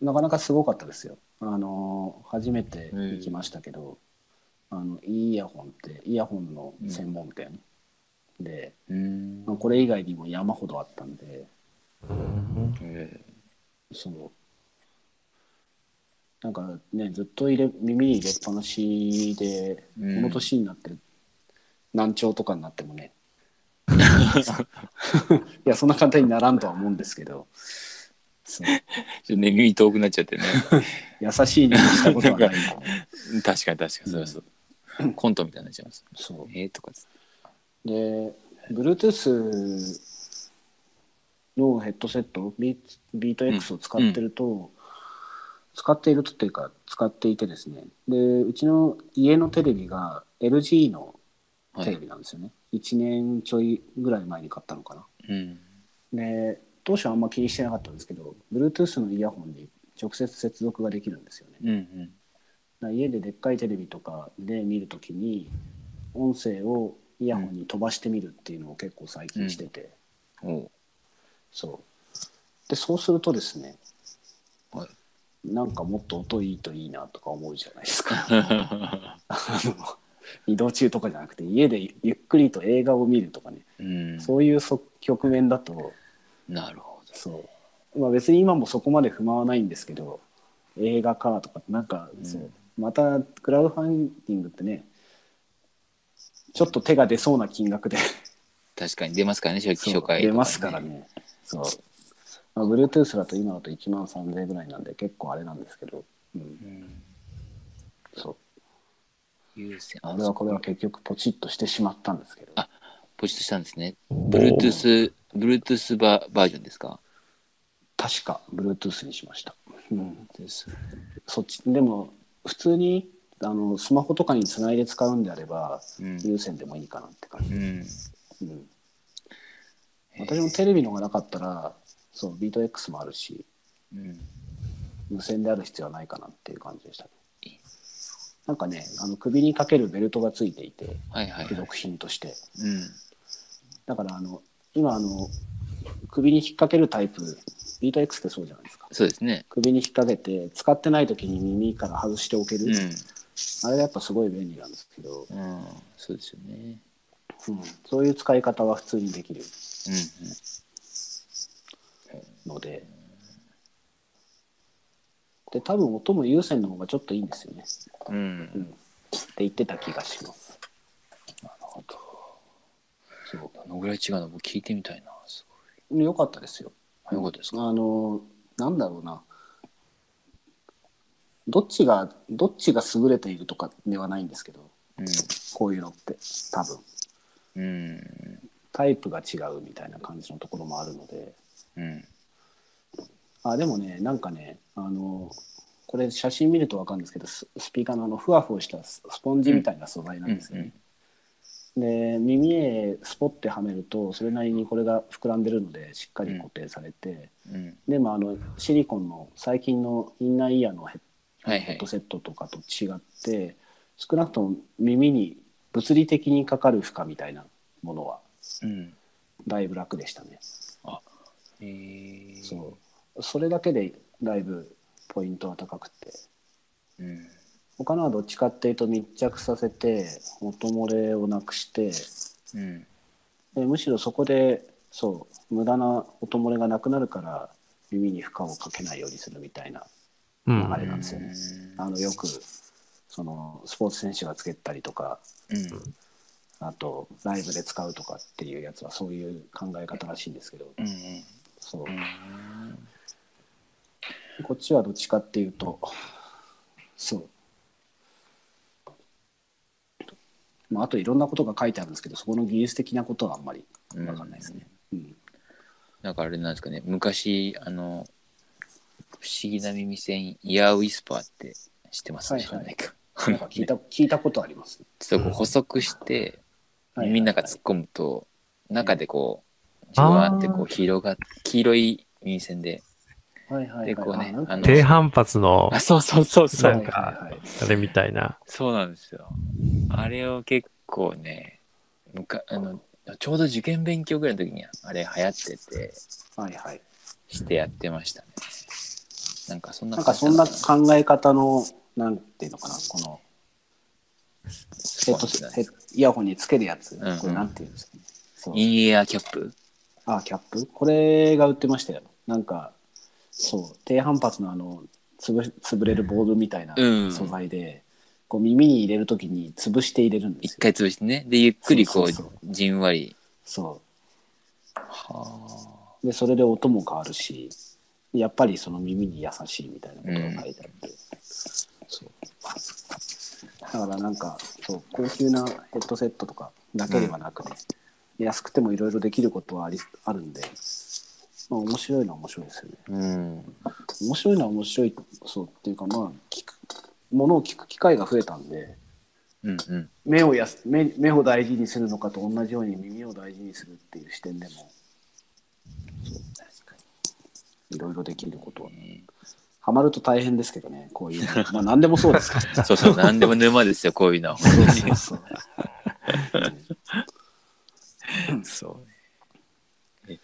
うなかなかすごかったですよ。あの初めて行きましたけど、あのいいイヤホンってイヤホンの専門店で、うん。まあこれ以外にも山ほどあったんでへそう。なんかねずっと入れ耳に入れっぱなしで、うん。この年になって難聴とかになってもねいやそんな簡単にならんとは思うんですけど。ちょっとね耳遠くなっちゃってね。優しいにしたことはない確かに確かにそれはそう、コントみたいになっちゃいます。そう。えー、とかつで Bluetooth のヘッドセットビビート X を使ってると、使っているというか使っていてですね。でうちの家のテレビが LG のテレビなんですよね、1年ちょいぐらい前に買ったのかな。うん。で当初はあんま気にしてなかったんですけど Bluetooth のイヤホンに直接接続ができるんですよね。うんうん。家ででっかいテレビとかで見るときに音声をイヤホンに飛ばしてみるっていうのを結構最近してて、おう。そう。でそうするとですね、はい。なんかもっと音いいといいなとか思うじゃないですか。あの移動中とかじゃなくて家でゆっくりと映画を見るとかね、うん。そういうそ局面だとなるほど。そう、まあ、別に今もそこまで不満はないんですけど映画かとかなんかそう、うん。またクラウドファンディングってねちょっと手が出そうな金額で。確かに出ますからね初期そう初回と出ますからね。そう、まあ、Bluetooth だと今だと1万3000円ぐらいなんで結構あれなんですけど、うん、うん。そう優先。俺はこれは結局ポチッとしてしまったんですけど。あポチッとしたんですね。Bluetooth Bluetooth ババージョンですか？確か Bluetooth にしました、うん、ですそっちでも普通にあのスマホとかにつないで使うんであればうん。有線でもいいかなって感じ、うん。うん、私もテレビのがなかったらそうビート X もあるしうん。無線である必要はないかなっていう感じでしたねなんかねあの首にかけるベルトがついていてはいはいはい。付属品として。うん。だからあの今あの首に引っ掛けるタイプビート X ってそうじゃないですか。そうですね。首に引っ掛けて使ってない時に耳から外しておける、うん。あれがやっぱすごい便利なんですけど、うん。そうですよね。うん、そういう使い方は普通にできる。うん。のでで多分音も有線の方がちょっといいんですよね、うん。ううん。ん、って言ってた気がします。なるほど。そうどのぐらい違うの僕聞いてみたいなすよかったですよ。ごいよかったですか？あのなんだろうな。どっちがどっちが優れているとかではないんですけどこういうのって多分。うんうん。タイプが違うみたいな感じのところもあるので。うんあでもねなんかねあのこれ写真見ると分かるんですけどススピーカーのあのふわふわしたススポンジみたいな素材なんですよね、で耳へスポッてはめるとそれなりにこれが膨らんでるのでしっかり固定されて、うん。でもあのシリコンの最近のインナーイヤーのヘッドセットとかと違って少なくとも耳に物理的にかかる負荷みたいなものはうん。だいぶ楽でしたね。えー。そうそれだけでだいぶポイントは高くて。うん。他のはどっちかっていうと密着させて音漏れをなくしてうん。でむしろそこでそう無駄な音漏れがなくなるから耳に負荷をかけないようにするみたいなうん。流れなんですよね。あのよくそのスポーツ選手がつけたりとかうん。あとライブで使うとかっていうやつはそういう考え方らしいんですけど、うん。そう。うんこっちはどっちかっていうとそう、まあ、あといろんなことが書いてあるんですけどそこの技術的なことはあんまり分かんないですね。うん。なんかあれなんですかね。昔あの不思議な耳栓イヤーウィスパーって知ってます、はいはい。知らないか。なんか聞いた聞いたことあります、ね。ちょっとこう細くしてはい。耳の中突っ込むと中でこうじわーってこう広がっ黄色い耳栓ではいはいはい。でこうねあの低反発のあそうそうそうそう。なんかあれみたいな。そうなんですよ。あれを結構ねむかあのちょうど受験勉強ぐらいの時にあれ流行っててはいはい。してやってましたね。なんかそんななんかそんな考え方のなんていうのかなこのヘッドセヘッイヤホンにつけるやつ、んうん。これなんていうんですかね。そう。インエアキャップ？あ、キャップ？これが売ってましたよ。なんか、そう。低反発のあの潰潰れるボールみたいなうん。素材で、こう耳に入れるときに潰して入れるんですよ。一回潰してね。で、ゆっくりこう、そうそうそじんわり。そはうでそれで音も変わるしやっぱりその耳に優しいみたいなことが書いてあって、そう。だからなんかそう高級なヘッドセットとかだけではなくね、安くてもいろいろできることはありあるんで、まあ、面白いのは面白いですよね。あ。うん。面白いのは面白いそうっていうかまあ聞くものを聞く機会が増えたんでうんうん。目をやす目目を大事にするのかと同じように耳を大事にするっていう視点でも確かいろいろできることはに。ハマると大変ですけどねこういうの まあ何でもそうですけどそうそう、なんでも沼ですよ、こういうのは。そうそうそう そうね。え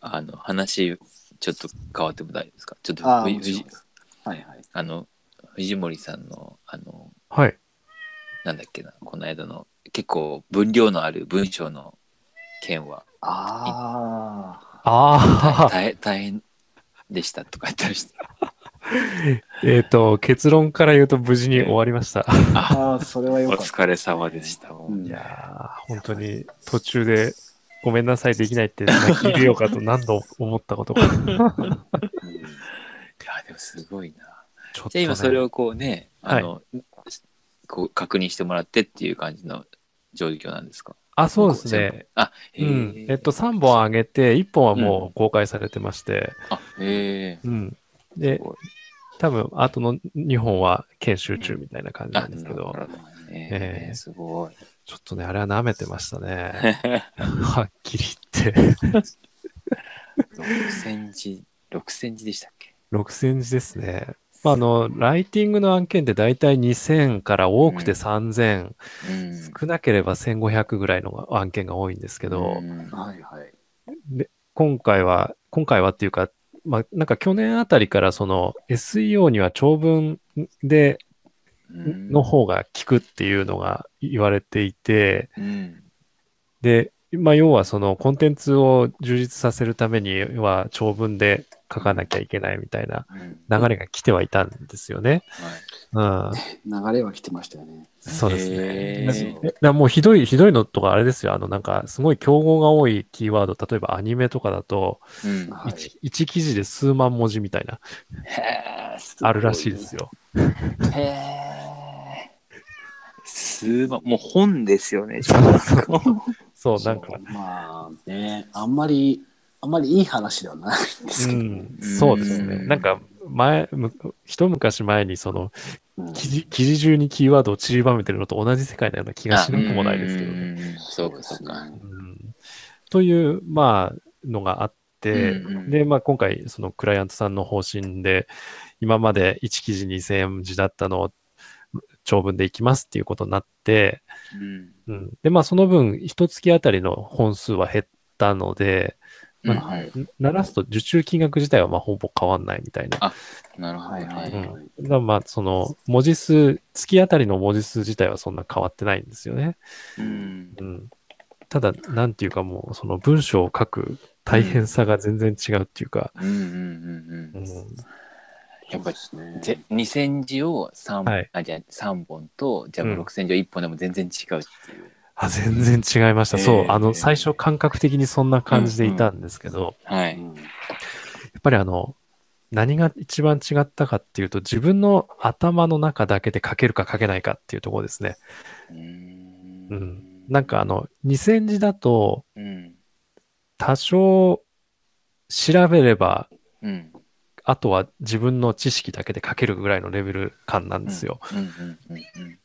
あの、話、ちょっと変わっても大丈夫ですか？ちょっと、ああふもちろん藤ですはいはいあの、藤森さんの、あの、はい。なんだっけな、この間の、結構分量のある文章の件は、ああああ、大変、大変でしたとか言ったりして。えっと、結論から言うと無事に終わりました。ああそれはよおかった疲れ様でした。もううんいやー本当に途中でごめんなさいできないって泣き入れようかと何度思ったことか。う んいや、でもすごいな。ちょっとねじゃあ今それをこうね、あの、こう確認してもらってっていう感じの状況なんですか？あ、そうですね。。あ、うん。えっと、3本上げて、1本はもう公開されてまして、あ、へえ。うん。で多分、あとの2本は研修中みたいな感じなんですけど、なるほどねええすごい。ちょっとね、あれは舐めてましたね。はっきり言って。6センチ、6センチでしたっけ？6センチですね。まあ、あの、ライティングの案件って大体2000から多くて3000、うん。少なければ1500ぐらいの案件が多いんですけど、うんはいはい今回は、今回はっていうか、まあ、なんか去年あたりからその SEO には長文でうんの方が効くっていうのが言われていて、うん。で、まあ、要はそのコンテンツを充実させるためには長文で書かなきゃいけないみたいなうん流れが来てはいたんですよね。はいうん。流れは来てましたよねそうですね。へだもうひどい、ひどいのとかあれですよ。あの、なんか、すごい競合が多いキーワード、例えばアニメとかだと、うん。はい一一記事で数万文字みたいな、あるらしいです。よ。ごへえ。すま、もう本ですよね。そう、なんか、まあねあんまりあんまりいい話ではないんですけど、うん、そうですね。うんなんか、前、む一昔前にその、うん記事、記事中にキーワードを散りばめてるのと同じ世界のような気がしなくもないですけどね。ね。そうか、そうか。うんという、まあ、のがあって、うんうんで、まあ、今回、そのクライアントさんの方針で、今まで1記事2000字だったのを長文でいきますっていうことになって、うん。うん、で、まあ、その分、一月あたりの本数は減ったので、まあはいならすと受注金額自体はまあほぼ変わんないみたいな。あなるほどはいはいね。はい、だからまあ、その、文字数、月あたりの文字数自体はそんな変わってないんですよね。うん。うん。ただ、なんていうかもう、その文章を書く大変さが全然違うっていうか、うんうんうんううん。ん。やっぱりね。ぜ2000字を3、はい。あじゃあ3本とじゃあうん。6000字を1本でも全然違うっていう、あ、全然違いました。へーそう。あの、最初感覚的にそんな感じでいたんですけど、はい、うん。やっぱりあの、何が一番違ったかっていうと、自分の頭の中だけで書けるか書けないかっていうところですね。うーん。うん。なんかあの、2000字だと、うん。多少調べれば、うんあとは自分の知識だけで書けるぐらいのレベル感なんですよ。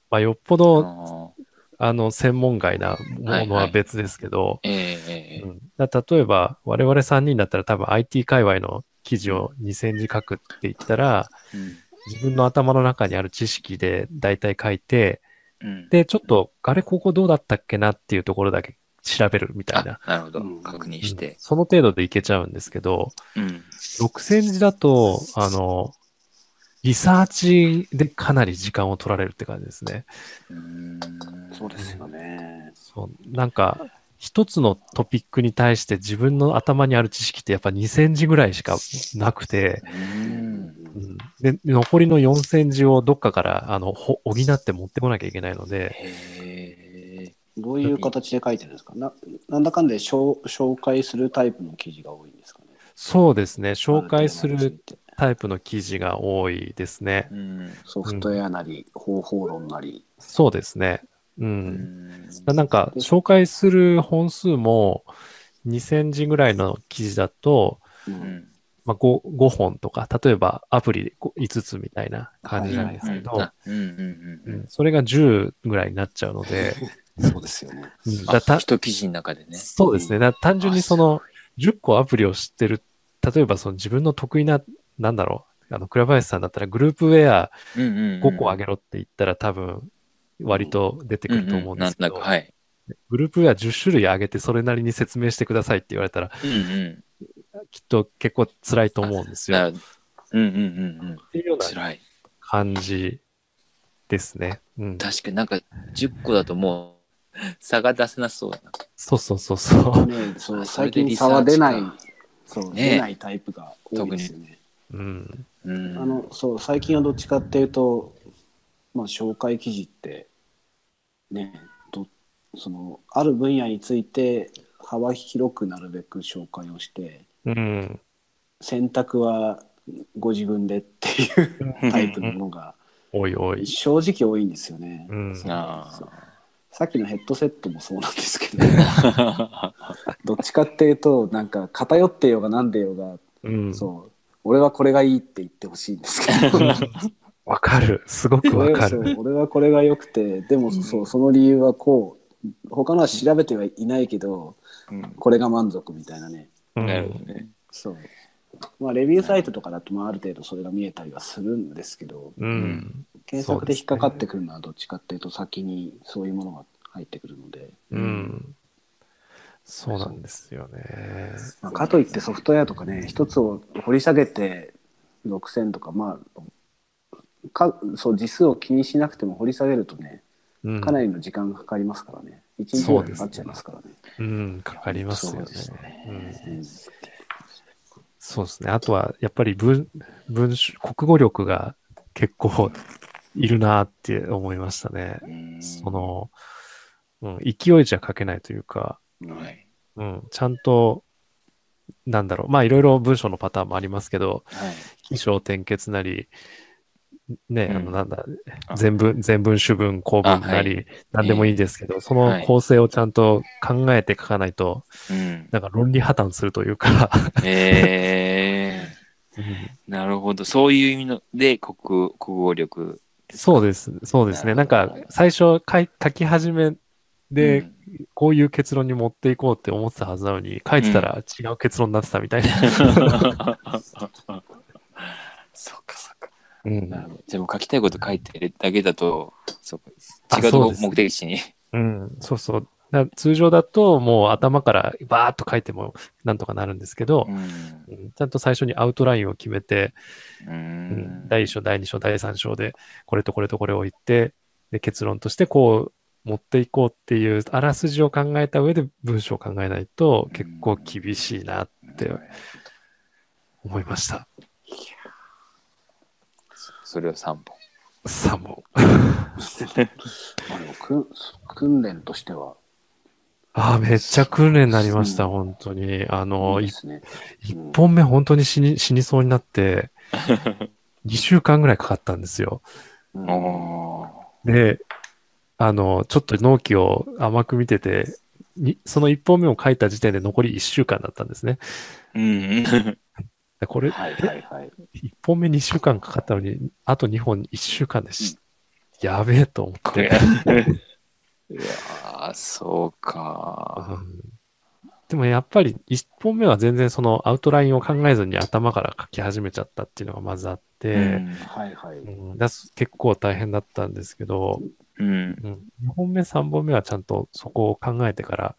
まあ、よっぽうんど、ああの、専門外なものは別ですけど、例えば、我々3人だったら多分 IT 界隈の記事を2000字書くって言ったら、うん。自分の頭の中にある知識で大体書いて、うん。で、ちょっと、あれ、ここどうだったっけなっていうところだけ調べるみたいな。あなるほど。うん。確認うん。して、その程度でいけちゃうんですけど、うん。6000字だと、あの、リサーチでかなり時間を取られるって感じですね。うーん。そうですよね。そう、なんか、一つのトピックに対して自分の頭にある知識ってやっぱ2000字ぐらいしかなくて、うん。うん。で、残りの4000字をどっかから、あの、ほ補って持ってこなきゃいけないので、へえ。どういう形で書いてるんですか？ななんだかんで紹紹介するタイプの記事が多いんですかね？そうですね、紹介すあるタイプの記事が多いですね。うん。ソフトウェアなり、方法論なり。そうですね。う。うん。んなんか、紹介する本数も2000字ぐらいの記事だと、ううん。んまあ、5, 5本とか、例えばアプリ5つみたいな感じなんですけど、それが10ぐらいになっちゃうので、そうですよね。うんだたあ一記事の中でね。そうですね。だ単純にその10個アプリを知ってる、例えばその自分の得意な、なんだろう、あの、倉林さんだったらグループウェアうんうんうん5個あげろって言ったら多分割と出てくると思うんですけど、なんとなく、はい。グループウェア10種類あげてそれなりに説明してくださいって言われたらうんうん。きっと結構辛いと思うんですよ。っなるうんうんうんうん。ていうような辛い。感じですね。うん。確かになんか10個だともう差が出せなそうだな。そうそうそうそう。ね、そうあそ最近差は出ないか、そう、ね出ないタイプが多いですよね。うん。うん。あの、そう、最近はどっちかっていうと、まあ、紹介記事って、ね、どその、ある分野について幅広くなるべく紹介をして、うん。選択はご自分でっていうタイプのものがおいおい。正直多いんですよね。うん。あそうさっきのヘッドセットもそうなんですけど、あ。どっちかっていうと、なんか偏ってようがなんでようが、うん。そう、俺はこれがいいって言ってほしいんですけど、わかる。すごくわかる。俺はこれが良くて、でもそうその理由はこう、他のは調べてはいないけど、うんこれが満足みたいなね。うんなるほどね。そう。まあ、レビューサイトとかだと、まあ、ある程度それが見えたりはするんですけど、うん。検索で引っかかってくるのはどっちかっていうと、先にそういうものが入ってくるので、うん。そうなんですよね。まあ、かといってソフトウェアとかね、一つを掘り下げて6000とか、まあ、かそう実数を気にしなくても掘り下げるとね、うん。かなりの時間がかかりますからね。1うですねぐらいかかっちゃいますからね。うん。かかりますよね。そうですうんうんそうですね。あとは、やっぱり文、文章、国語力が結構いるなって思いましたね。うんその、うん、勢いじゃ書けないというか、はい。うん、ちゃんと、なんだろう。まあ、いろいろ文章のパターンもありますけど、はい。起承転結なり、ね、うん。あの、なんだあ、全文、全文、主文、公文なり、なんでもいいですけど、そのはい構成をちゃんと考えて書かないと、うん。なんか論理破綻するというか、え うん。ー、なるほど。そういう意味ので、国、国語力。そうです、そうですね。なんか、最初書き始めで、うん。こういう結論に持っていこうって思ってたはずなのに、書いてたら違う結論になってたみたいな。そうんなるほど。じゃあもう書きたいこと書いてるだけだと、そう違うとこそうです目的地に。うん、そうそう。だ通常だともう頭からバーッと書いてもなんとかなるんですけどう、ん。うんちゃんと最初にアウトラインを決めて、ううんん。第1章、第2章、第3章でこれとこれとこれを言って、で結論としてこう持っていこうっていうあらすじを考えた上で文章を考えないと結構厳しいなって思いました。それを3本。さも。まあでもく訓練としては、ああ、めっちゃ訓練になりました、本当に。あの、いいいですね。一本目本当に死に死にそうになって、2週間ぐらいかかったんですよ。で、あの、ちょっと納期を甘く見てて、にその1本目を書いた時点で残り1週間だったんですね。ーうん。これ、はいはいはい。1本目2週間かかったのに、あと2本1週間でし、やべえと思って。いや ー、そうか。うんでもやっぱり1本目は全然そのアウトラインを考えずに頭から書き始めちゃったっていうのがまずあって、うんはいはい。うん結構大変だったんですけど、うん。うん、2本目、3本目はちゃんとそこを考えてから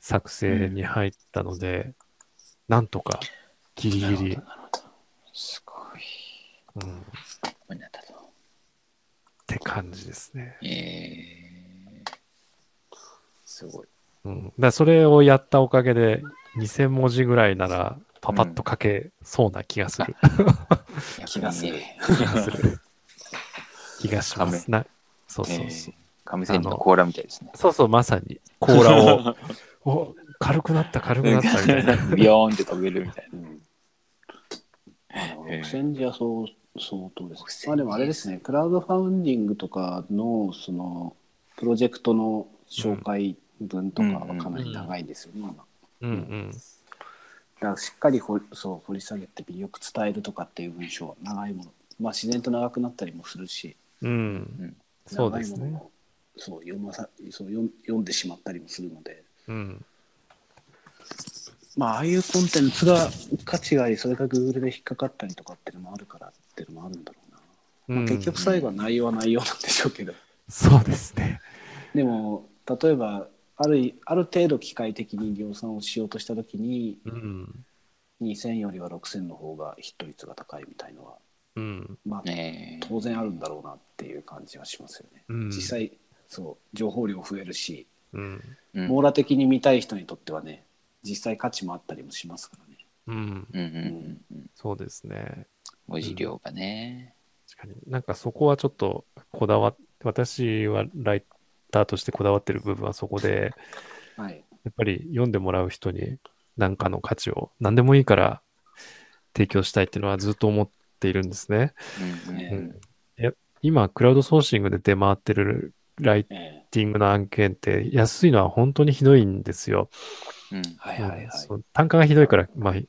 作成に入ったので、なんとかギリギリ、すごい。うん、っ。て感じですね。えー、すごい。うん。だそれをやったおかげで、2000文字ぐらいなら、パパッと書けそうな気がする。気がする気がする。気がします。なそうそうそう。亀仙人の甲羅みたいですね。そうそう、まさに、甲羅を、お、軽くなった、軽くなったみたいな。ビヨーンって飛べるみたいうんあのへえ6000字はそう相当です。6000まあでもあれですね。クラウドファウンディングとかのそのプロジェクトの紹介文とかはかなり長いんですよね、今うん。うん。だからしっかりほそう掘り下げてよく伝えるとかっていう文章は長いもの。まあ自然と長くなったりもするし。うん。そうですね。長いものをそう読まさそう読んでしまったりもするので。うん。まあああいうコンテンツが価値がありそれが Google で引っかかったりとかっていうのもあるからっていうのもあるんだろうな、まあ、結局最後は内容は内容なんでしょうけど、そうですね。でも例えばあるある程度機械的に量産をしようとした時にうん。2000よりは6000の方がヒット率が高いみたいのはうん。まあな。ねえ当然あるんだろうなっていう感じはしますよね、うん実際そう情報量増えるしうん。うん網羅的に見たい人にとってはね実際価値もあったりもしますからねうん。うんうんうんうん。そうですね。文字量がね。確かになんかそこはちょっとこだわっ私はライターとしてこだわってる部分はそこで、はいやっぱり読んでもらう人に何かの価値を何でもいいから提供したいっていうのはずっと思っているんですね。うんうんえうんいや今、クラウドソーシングで出回ってるライえティングの案件って安いのは本当にひどいんですよ。うん。はいはいはい。うんそう。単価がひどいから、まあ、ひ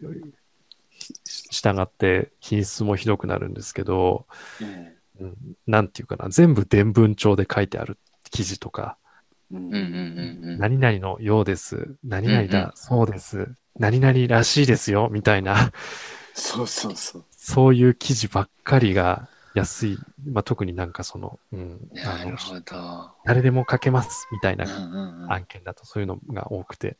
従って品質もひどくなるんですけど、えうん、なんていうかな、全部伝文帳で書いてある記事とか、えうん。うんうんうんうん。何々のようです、何々だ、うんうん。そうです、何々らしいですよ、みたいな、そうそうそう。そういう記事ばっかりが安い、まあ、特になんかその、うん、なるほど。誰でも書けます、みたいな案件だとそういうのが多くて、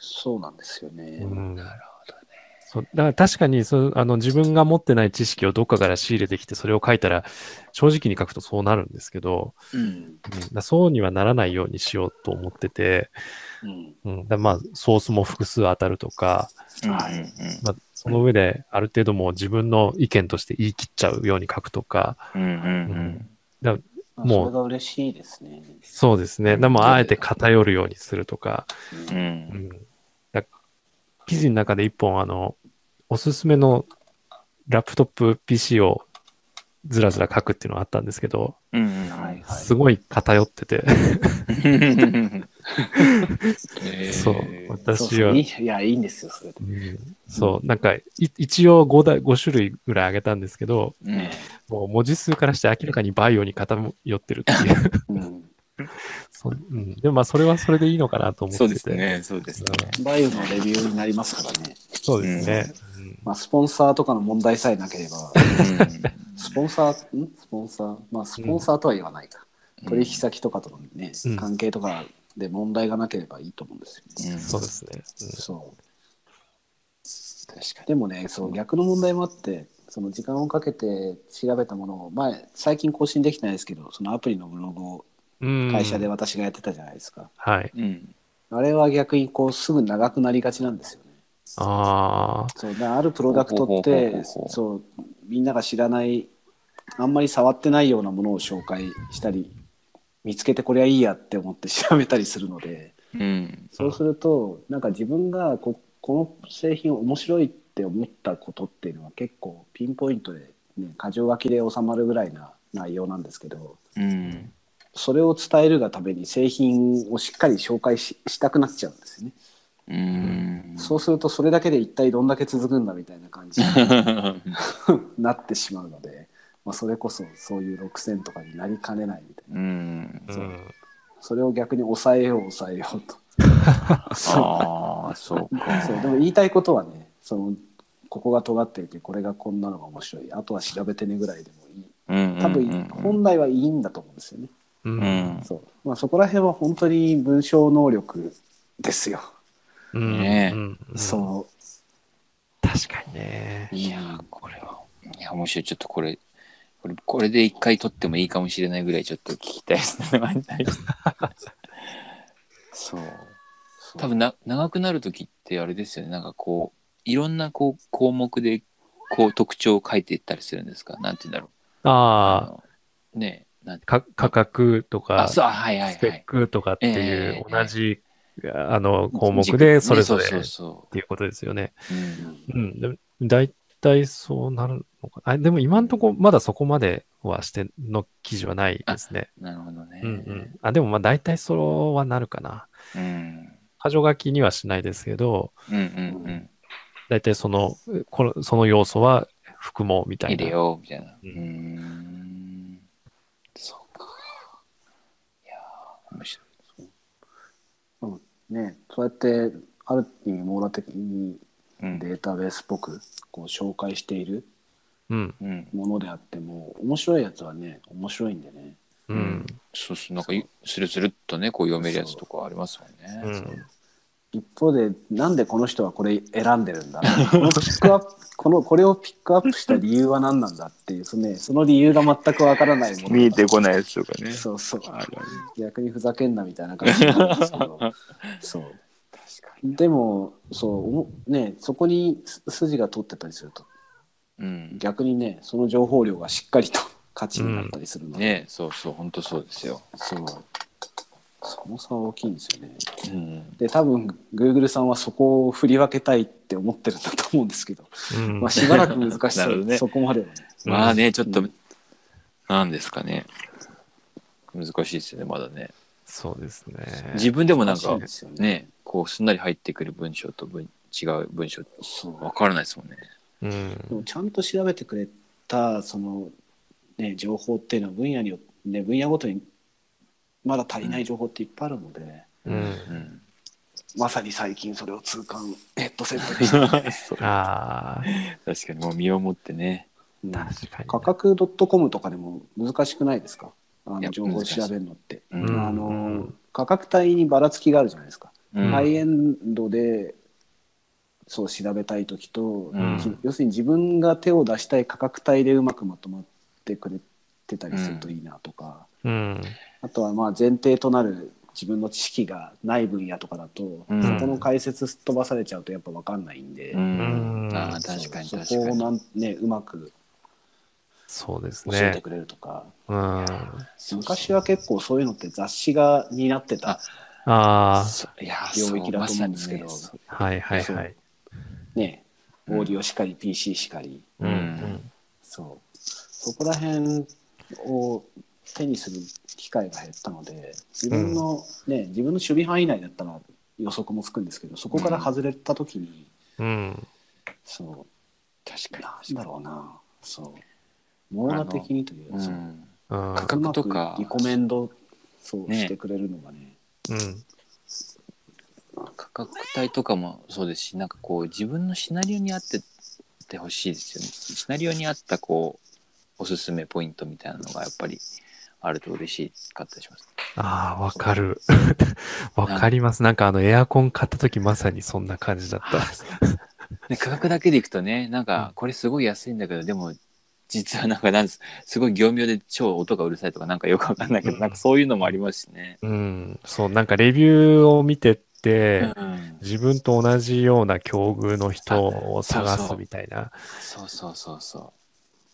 そうなんですよね、うん。なるほどね。そうだから確かにそうあの自分が持ってない知識をどっかから仕入れてきてそれを書いたら正直に書くとそうなるんですけど、うん。うん、だそうにはならないようにしようと思ってて、うん。うん、だまあソースも複数当たるとか、はい。まあ、その上である程度もう自分の意見として言い切っちゃうように書くとか、うんうんうん。まあもうそれが嬉しいですね、そうですね。でもあえて偏るようにするとか、うん。ううん記事の中で一本あの、おすすめのラップトップ PC をずらずら書くっていうのがあったんですけど、うんうんはいはい。すごい偏ってて、え ーそう、私は、そういやいいんですよそれで、うん。そう、なんか、い一応5だ、5種類ぐらいあげたんですけど、うん。もう文字数からして明らかにバイオに偏ってるっていう。うん、そううん、でもまあ、それはそれでいいのかなと思ってて。そうですね、そうですね。バイオのレビューになりますからね、そうですね。まあ、スポンサーとかの問題さえなければ。うん。スポンサーん？スポンサー？まあスポンサーとは言わないか、取引先とかとのね、うん。関係とかで問題がなければいいと思うんですよね、うん。そうですね。そう。確かでもねそう逆の問題もあってその時間をかけて調べたものを前最近更新できてないですけどそのアプリのブログをうん。会社で私がやってたじゃないですか、はい。に。うん。あれは逆にこうすぐ長くなりがちなんですよね。ああ、そうあるプロダクトってそうみんなが知らないあんまり触ってないようなものを紹介したり見つけてこれはいいやって思って調べたりするのでうん。そうするとなんか自分がここの製品面白いって思ったことっていうのは結構ピンポイントで、ね、箇条書きで収まるぐらいな内容なんですけどうんそれを伝えるがために製品をしっかり紹介ししたくなっちゃうんですよね。うん。そうするとそれだけで一体どんだけ続くんだみたいな感じに なってしまうので、まあ、それこそそういう6000とかになりかねないみたいな。うん。そう。それを逆に抑えよう抑えようと。ああそうか。そうでも言いたいことはねそのここが尖っていてこれがこんなのが面白い。あとは調べてねぐらいでもいい。多分本来はいいんだと思うんですよね、う。うん。んそう。まあ、そこら辺は本当に文章能力ですよ、うん。ねうん。そう。確かにね。いやーこれはいや面白い。ちょっとこれこれこれで一回撮ってもいいかもしれないぐらいちょっと聞きたいですね。そう。多分な長くなる時ってあれですよね。なんかこういろんなこう項目でこう特徴を書いていったりするんですか？なんて言うんだろう。ああ、か価格とか、スペッはいクとかっていええう同じ、あの項目でそれぞれっていうことですよね。大体そうなるのかな。あでも今んとこまだそこまではしての記事はないですね。なるほどね。うんうん。あ、でもまあ大体そうはなるかな。うん。箇条書きにはしないですけど、うんうんうん。大体その、このその要素は含もうみたいな。入れようみたいな。うんそうかいやー面白いね、そうやってある意味網羅的にうん。データベースっぽくこう紹介しているものであっても面白いやつはね面白いんでね。ううん。ん。そうそうなんかいスルスルっとねこう読めるやつとかありますもんね。うん。一方でなんでこの人はこれ選んでるんだ？このピックアップ このこれをピックアップした理由は何なんだっていうその,、ね、その理由が全くわからないものが見えてこないやつとかね。そうそう。逆にふざけんなみたいな感じなんですけど。そう。確かでもそうおもねそこにす筋が通ってたりすると。にうん。逆にねその情報量がしっかりと価値になったりするので、ねそうそう本当そうですよ。そうその差は大きいんですよね。うん。で多分 Google さんはそこを振り分けたいって思ってるんだと思うんですけど、うん。まあ、しばらく難しそう、ね。そこまではね。うんまあねちょっとうん。なんですかね。難しいですよねまだね。そうですね。自分でもなんかいですよね。ねこうすんなり入ってくる文章と文違う文章そう。わからないですもんね。うん。でもちゃんと調べてくれたその、ね、情報っていうのは分野によって、ね、分野ごとにまだ足りない情報っていっぱいあるので、うん。うん。まさに最近それを痛感ヘッドセットでしたねあ確かにもう身をもってね。うん。あ、確かに。価格 .com とかでも難しくないですか？あいやの情報を調べるのって。うんうん。あのうん。価格帯にばらつきがあるじゃないですか。うん。ハイエンドでそう調べたい時と、うん。じ要するに自分が手を出したい価格帯でうまくまとまってくれてたりするといいなとか、うん。あとはまあ前提となる自分の知識がない分野とかだと、うん。そこの解説すっ飛ばされちゃうとやっぱ分かんないんで、うん。うん。ああ確かにそう確かにそこをなん、ね、うまくそうですね。教えてくれるとか、うん。昔は結構そういうのって雑誌が担ってたあ領域だと思うんですけど。まさにねあ、はいはいはい。ねオうん。ーディオしかり PC しかり、うん。うん。そう。そこら辺を手にする機会が減ったので自分の、ね自分の守備範囲内だったら予測もつくんですけどそこから外れた時に、うん。そう。確かなんだろうな。そう。網羅的にというに、う、そう。ん。うん。価格とか。リコメンドそうね。してくれるのがね。うん。価格帯とかもそうですしなんかこう自分のシナリオに合っててほしいですよね。シナリオに合ったこうおすすめポイントみたいなのがやっぱりあると嬉しかったりしますああ、わかる。わかります。なんかあのエアコン買った時まさにそんな感じだった。ね、価格だけでいくとねなんかこれすごい安いんだけどでも実はなんかなんですすごい業務用で超音がうるさいとかなんかよくわかんないけど、なんかそういうのもありますしね。うん。そう、なんかレビューを見てって、うん、自分と同じような境遇の人を探すみたいな。そうそうそうそ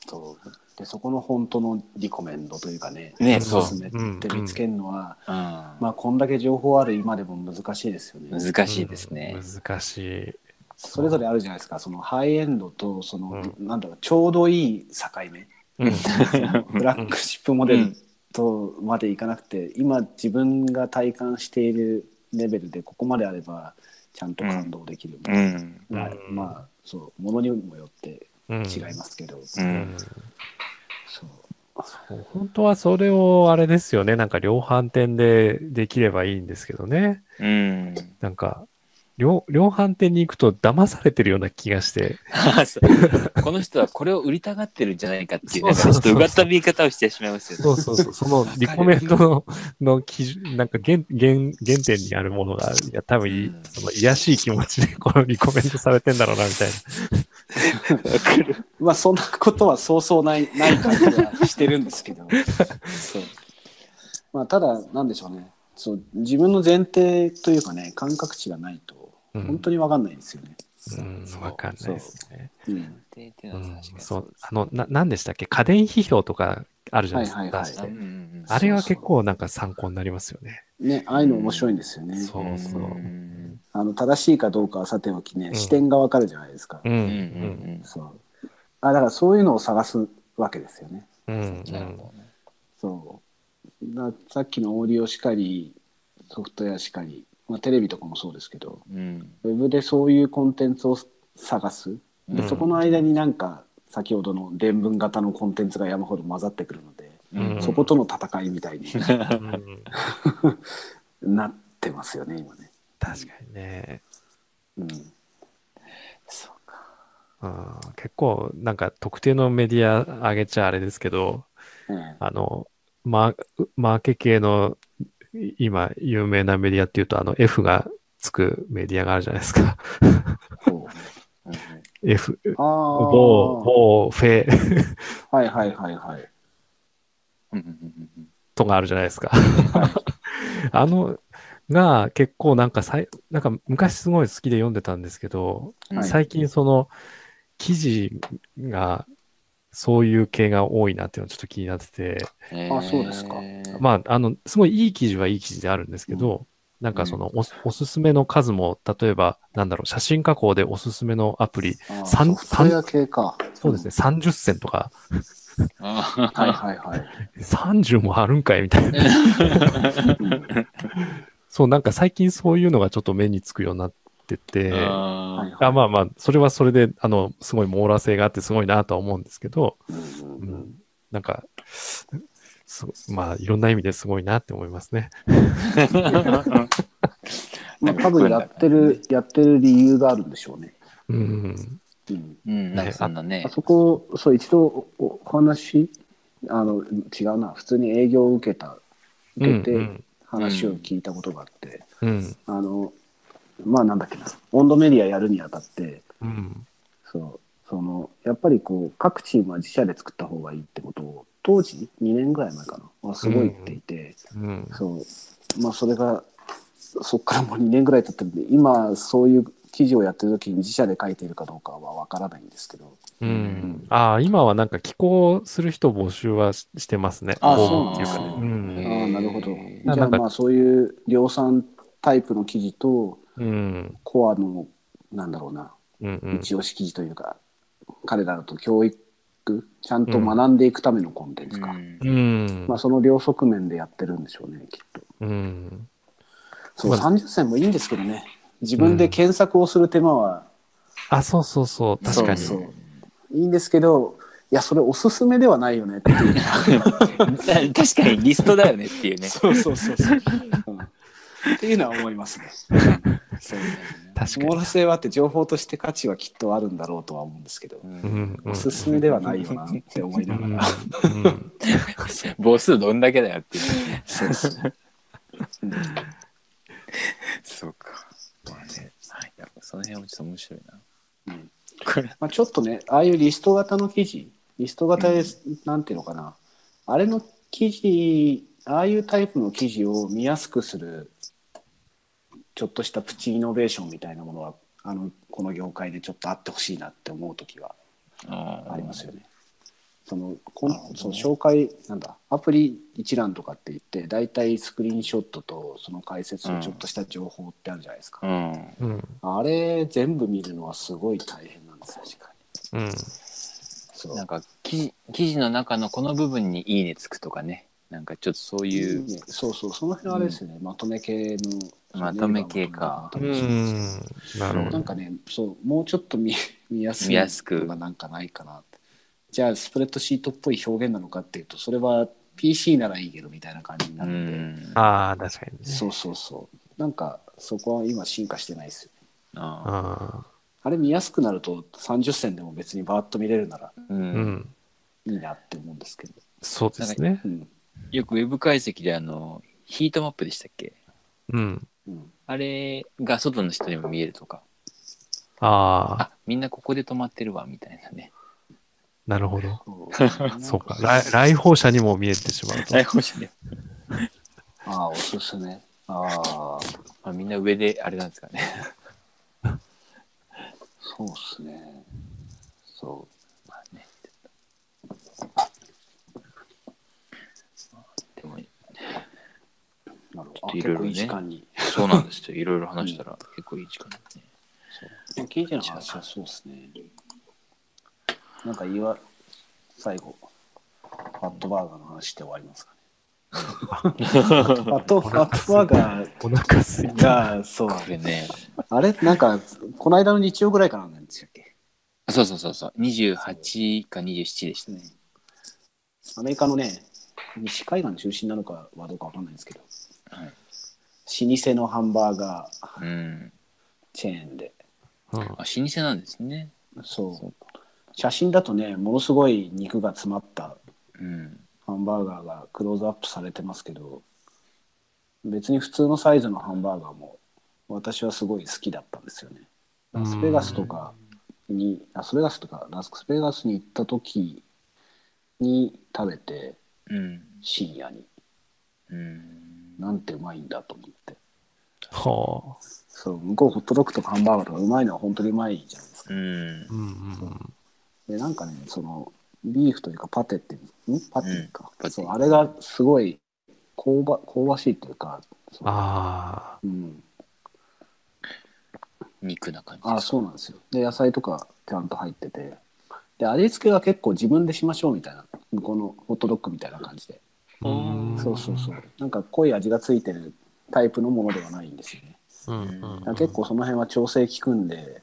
そうでそこの本当のリコメンドというかねねおすすめって見つけるのは、う。うんまあこんだけ情報ある今でも難しいですよね。難しいですね。うん難しい。それぞれあるじゃないですかそのハイエンドとその、うなんだろうちょうどいい境目うん。ブラックシップモデルとまでいかなくて、今自分が体感しているレベルでここまであればちゃんと感動できる、うん。まあそうものにもよってうん違いますけど、う。うんんそうそう本当はそれをあれですよね。なんか量販店でできればいいんですけどね。うん。なんか、量量販店に行くと騙されてるような気がして。この人はこれを売りたがってるんじゃないかっていう、なんかちょっとうがった見方をしてしまいますよね。そうそうそう。そのリコメンドのの基準、なんか原原原点にあるものが、いや、多分い、うんその癒やしい気持ちでこのリコメンドされてんだろうな、みたいまあそんなことはそうそうない ない感じはしてるんですけど。そう、まあ、ただなんでしょうね。そう自分の前提というかね感覚値がないとうん。本当に分かんないんですよね。うん、わかんないですね。う。ん。そうですあのな、なんでしたっけ？家電批評とかあるじゃないですか。はいはいはい出あれは結構なんか参考になりますよね。ね、ああいうの面白いんですよね。そうそう。うんあの正しいかどうかはさておきね、ん視点が分かるじゃないですか。うん。ううんうんん。そうあだからそういうのを探すわけですよね。うん。うんなるほどねそうださっきのオーディオしかりソフトウェアしかり、まあ、テレビとかもそうですけどうんウェブでそういうコンテンツを探すで、うんそこの間になんか先ほどの伝聞型のコンテンツが山ほど混ざってくるので、うん。そことの戦いみたいにうん。なってますよね今ね。確かにね。うん。そうか。うん結構なんか特定のメディア上げちゃあれですけど、ええ。あの、マーマーケ系のい今有名なメディアっていうと、あの F がつくメディアがあるじゃないですか。うん F、あ某、あ某、フェ。はいはいはいはい。うんうんうんうんとがあるじゃないですか。あの、が結構なんかさい、なんか昔すごい好きで読んでたんですけど、うん最近その記事がそういう系が多いなっていうのはちょっと気になってて、へあそうですか。ーまあ、あの、すごいいい記事はいい記事であるんですけど、なんかそのおす、おすすめの数も、例えば、なんだろう、写真加工でおすすめのアプリ、系か。そうですね、30選とか、あはいはいはい。30もあるんかいみたいな。う んそう、なんか最近そういうのがちょっと目につくようになってて、ああまあまあ、それはそれで、あの、すごい網羅性があってすごいなとは思うんですけど、うんううん。うん。ん、なんか、すまあ、いろんな意味ですごいなって思いますね。まあ多分やってる、やってる理由があるんでしょうね。うん。うんうんそんなねあそこ、そう、一度おお話、あの、違うな、普通に営業を受けた、受けてうん話を聞いたことがあって、うん。あの、まあなんだっけな、温度メディアやるにあたって、うん。そう、その、やっぱりこう、各チームは自社で作った方がいいってことを、当時、2年ぐらい前かな、はすごい言っていて、うん。そう、まあそれが、そっからもう2年ぐらい経ってるんで、今そういう記事をやってる時に自社で書いているかどうかはわからないんですけど、うん。ああ、今はなんか寄稿する人募集はししてますね。あこそうなんね。ねうん。ああ、なるほど。へじゃあまあそういう量産タイプの記事と、うん。コアの、なんだろうな、うん。うん。一押し記事というか、彼らだと教育、ちゃんと学んでいくためのコンテンツか。うんうんまあその両側面でやってるんでしょうね、きっと。うん。そう、まあ30銭もいいんですけどね。自分で検索をする手間は、あ、そうそうそう。確かに。そうそういいんですけど、いや、それおすすめではないよねっていう。確かにリストだよねっていうね。そうそうそうそう。うんっていうのは思いますね。そう確かに網羅性はあって情報として価値はきっとあるんだろうとは思うんですけど、うんおすすめではないよなって思いなうんがら。うん 母数どんだけだよっていう。そうそう。うんそうか。まあね、はい、やっぱその辺はちょっと面白いな。うんこれ。まあ、ちょっとね、ああいうリスト型の記事、リスト型で、なんていうのかな、あれの記事、ああいうタイプの記事を見やすくする、ちょっとしたプチイノベーションみたいなものは、あの、この業界でちょっとあってほしいなって思う時はあありますよね。そのこんその紹介なんだアプリ一覧とかって言って大体スクリーンショットとその解説とちょっとした情報ってあるじゃないですか、うん。うん。あれ全部見るのはすごい大変なんです確かにうん。そうなんか記事記事の中のこの部分にいいねつくとかね。なんかちょっとそういう。ねそうそうその辺はあれですよね、まとめ系のまとめ系か。なるほどなん。かねそうもうちょっと見 見やすい見やすくのがなんかないかなってじゃあスプレッドシートっぽい表現なのかっていうとそれは PC ならいいけどみたいな感じになうるんで、ん。ああ、確かにね。そうそうそうなんかそこは今進化してないですよねあああ。あれ見やすくなると30銭でも別にバーッと見れるならう。うんん。いいなって思うんですけど、そうですね。うんよくウェブ解析であの、ヒートマップでしたっけ？うん。うん、あれが外の人にも見えるとか。ああ、あ、みんなここで止まってるわ、みたいなね。なるほど。そう か。来来訪者にも見えてしまうと。来訪者で。ああおすすめああ、まあ、みんな上であれなんですかね。そうっすね。そまあね。でも、う。なるほど。あちょっといろいろね結構いい時間に。そうなんですよ。いろいろ話したら結構いい時間ですね。まあ、聞いての話はそうですね。なんか言わ、最後、ファットバーガーの話して終わりますかね。ファット、ファットバーガーお腹すいた。が、そう。これね、あれ？なんか、この間の日曜ぐらいからなんでしたっけ？そうそうそうそう、28か27でしたね。ね。アメリカのね、西海岸中心なのかはどうかわかんないんですけど、はい老舗のハンバーガーうん。チェーンで、うんあ、老舗なんですね。そう。写真だとね、ものすごい肉が詰まったうん。ハンバーガーがクローズアップされてますけど、別に普通のサイズのハンバーガーも私はすごい好きだったんですよね。ラスベガスとかに、ラスベガスとか、ラスベガスに行った時に食べて、うん。深夜に、うん。なんてうまいんだと思って。はあ。そう、向こうホットドッグとかハンバーガーとかうまいのは本当にうまいじゃないですか。うん。うんうんで、なんかね、その、ビーフというかパテっていうん、んパテか、パテそう。あれがすごい香ば香ばしいというか、そうあうん、肉な感じ。あそうなんですよ。で、野菜とかちゃんと入ってて、で、味付けは結構自分でしましょうみたいな、向こうのホットドッグみたいな感じで。あ。うんそうそうそう。なんか濃い味がついてるタイプのものではないんですよね。うんうん結構その辺は調整効くんで、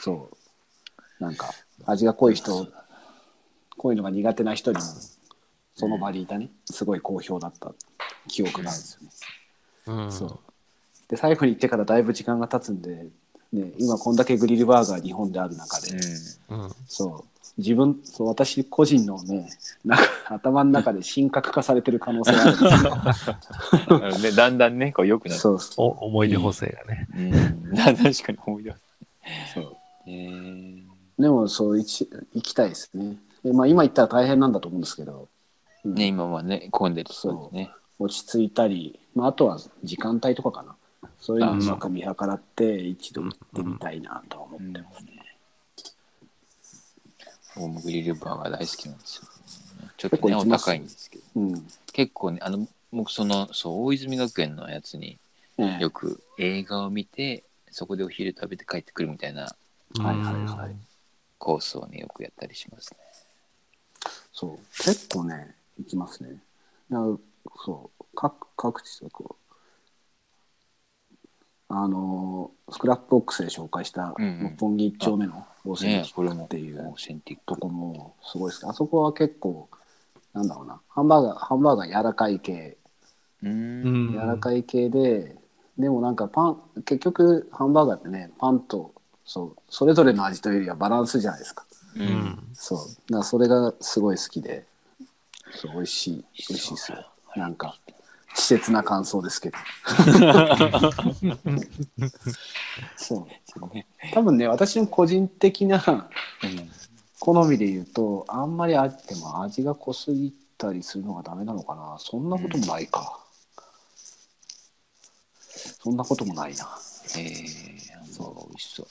そう、なんか味が濃い人、濃いのが苦手な人にも、その場にいたね、すごい好評だった記憶があるんですよね。うんそうで、最後に行ってからだいぶ時間が経つんで、ね、今こんだけグリルバーガー日本である中で、うん。うんそう、自分、そう私個人のね、なんか頭の中で神格化されてる可能性があるんですね、だんだんね、こう良くなる。そうそお思い出補正がね。うん。な 確かに思い出す。う。そうえー、でもそう一行きたいですね。でまあ、今行ったら大変なんだと思うんですけど、うんね、今はね、混んでるそうですね。落ち着いたり、まあ、あとは時間帯とかかな。そういうのをうまく見計らって一度行ってみたいなとは思ってますね。僕もグリルバーガー大好きなんですよ。ちょっとね、お高いんですけど。うん。結構ね、あの、僕その、そう、大泉学園のやつにねよく映画を見て、そこでお昼食べて帰ってくるみたいなはいはいはいコースをね、よくやったりしますね。そう。結構ね、行きますね。なそう。各、各地でこう、あのー、 Scrapbox で紹介した六本木一丁目のオーセンティックねこれもっていうオーセンティック。とこもすごいですあそこは結構、なんだろうな、ハンバーガー、ハンバーガー柔らかい系、柔らかい系で、でもなんかパン、結局ハンバーガーってね、パンと、そう、それぞれの味というよりはバランスじゃないですか。う。うんんそう。だからそれがすごい好きで、そう、美味しい、美味しいですよ。なんか、稚拙な感想ですけど。そう。ね多分ね、私の個人的なうん好みで言うと、あんまりあっても味が濃すぎたりするのがダメなのかな。そんなこともないか。そんなこともないな。えー、そう、美味しそう。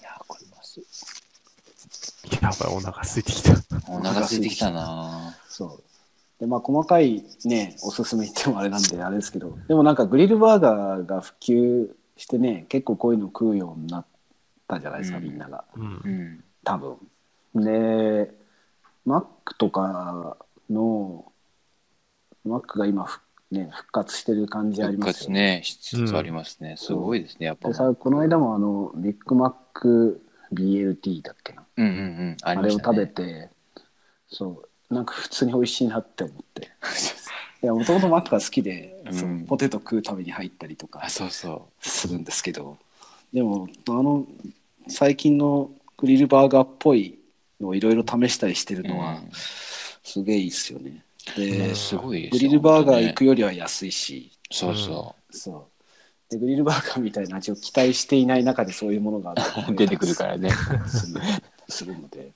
いやー、これうます。やばい、お腹空いてきた。お腹空いてきたなそう。で、まあ、細かいね、おすすめ言ってもあれなんで、あれですけど、でもなんかグリルバーガーが普及してね、結構こういうの食うようになったじゃないですか、うんみんなが。うんうん。多分。で、マックとかの、マックが今ふ、ね、復活してる感じあり復ますよね。活ね、しつつありますね。すごいですね、やっぱ。でさ、この間もあの、ビッグマック BLT だっけな。うんうんうん。あありましたれを食べね。て、そう、なんか普通に美味しいなって思って。いや、もともとマックが好きで、うんそうポテト食うために入ったりとかあ、そうそするんですけど、でも、あの、最近のグリルバーガーっぽいのをいろいろ試したりしてるう。のは、うんすげえいいっすよね。で、ねすごいですグよリルバーガー行本くよりは安いし、当ねそうそそう。で、グリルバーガーみたいな味を期待していない中でそういうものがう。出てくるからね。するので、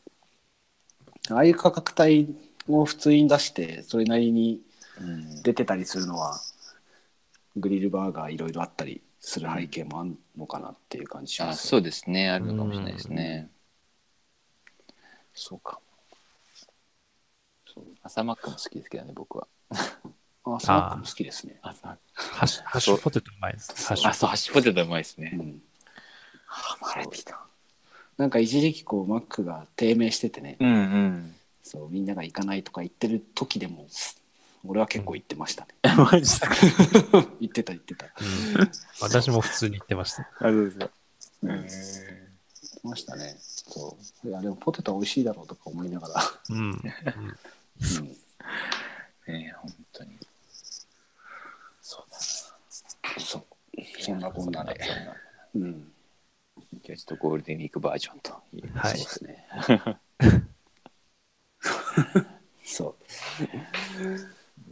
ああいう価格帯を普通に出して、それなりにうん出てたりするのは、グリルバーガーいろいろあったりする背景もあるのかなっていう感じしあます、そうですね。あるのかもしれないですね。そうか。そう朝マックも好きですけどね、僕は。あスナックも好きですね。朝マックハッシュポテトうまいです。ハッシュあ、そう、ハッシュポテトうまいですね。うん、ハマれてきた。なんか一時期こうマックが低迷しててね、うんうん。そうみんなが行かないとか言ってる時でも俺は結構行ってましたね。マジで。行ってた行ってた。行うん私も普通に言ってました。あ、そうですか。うんってましたね。そういやでもポテト美味しいだろうとか思いながら。うん。うん うんねえ、本当に。そうだそうそんなこんなで。そんな。うん、今日はちょっとゴールデンウィークバージョンという。はいそうですね。そう。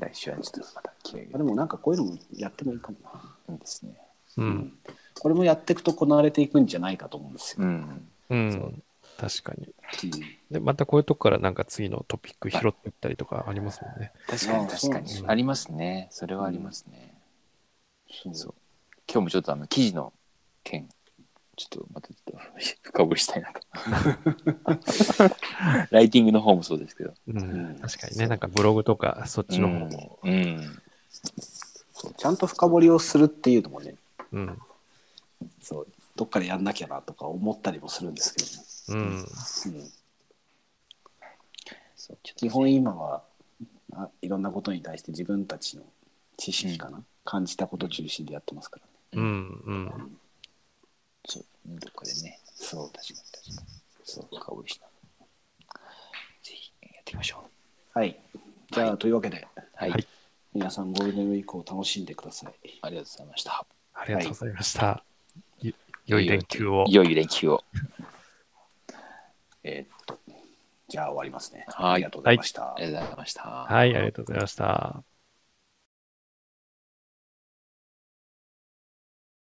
来週はちょっとまた気合あでもなんかこういうのもやってもいいかもな。いいですね。うん。これもやっていくとこなれていくんじゃないかと思うんですよ。うん。うん。確かに。うんで、またこういうとこからなんか次のトピック拾っていったりとかありますもんね。確かにあ確かにありますね。それはありますね。そう。今日もちょっとあの記事の件、ちょっとまたちょっと深掘りしたいなと。ライティングの方もそうですけど。うん。うん確かにね、なんかブログとかそっちの方も。うん。うん。そうちゃんと深掘りをするっていうのもね、うん。そうどっかでやんなきゃなとか思ったりもするんですけどうん。も、うん、そう基本今はあいろんなことに対して自分たちの知識かな、感じたこと中心でやってますからね。うん。うん。そう、どっかでね。そう確かに確かに。そう、深掘りした。ぜひやっていきましょはい。じゃあ、というわけで、う。はい。はい皆さんゴールデンウィークを楽しんでください。ありがとうございました。ありがとうございました。よ良い連休を。良い連休を。えーっと、じゃあ終わりますね。はいありがとうございました。ありがとうございました。はい、ありがとうございました。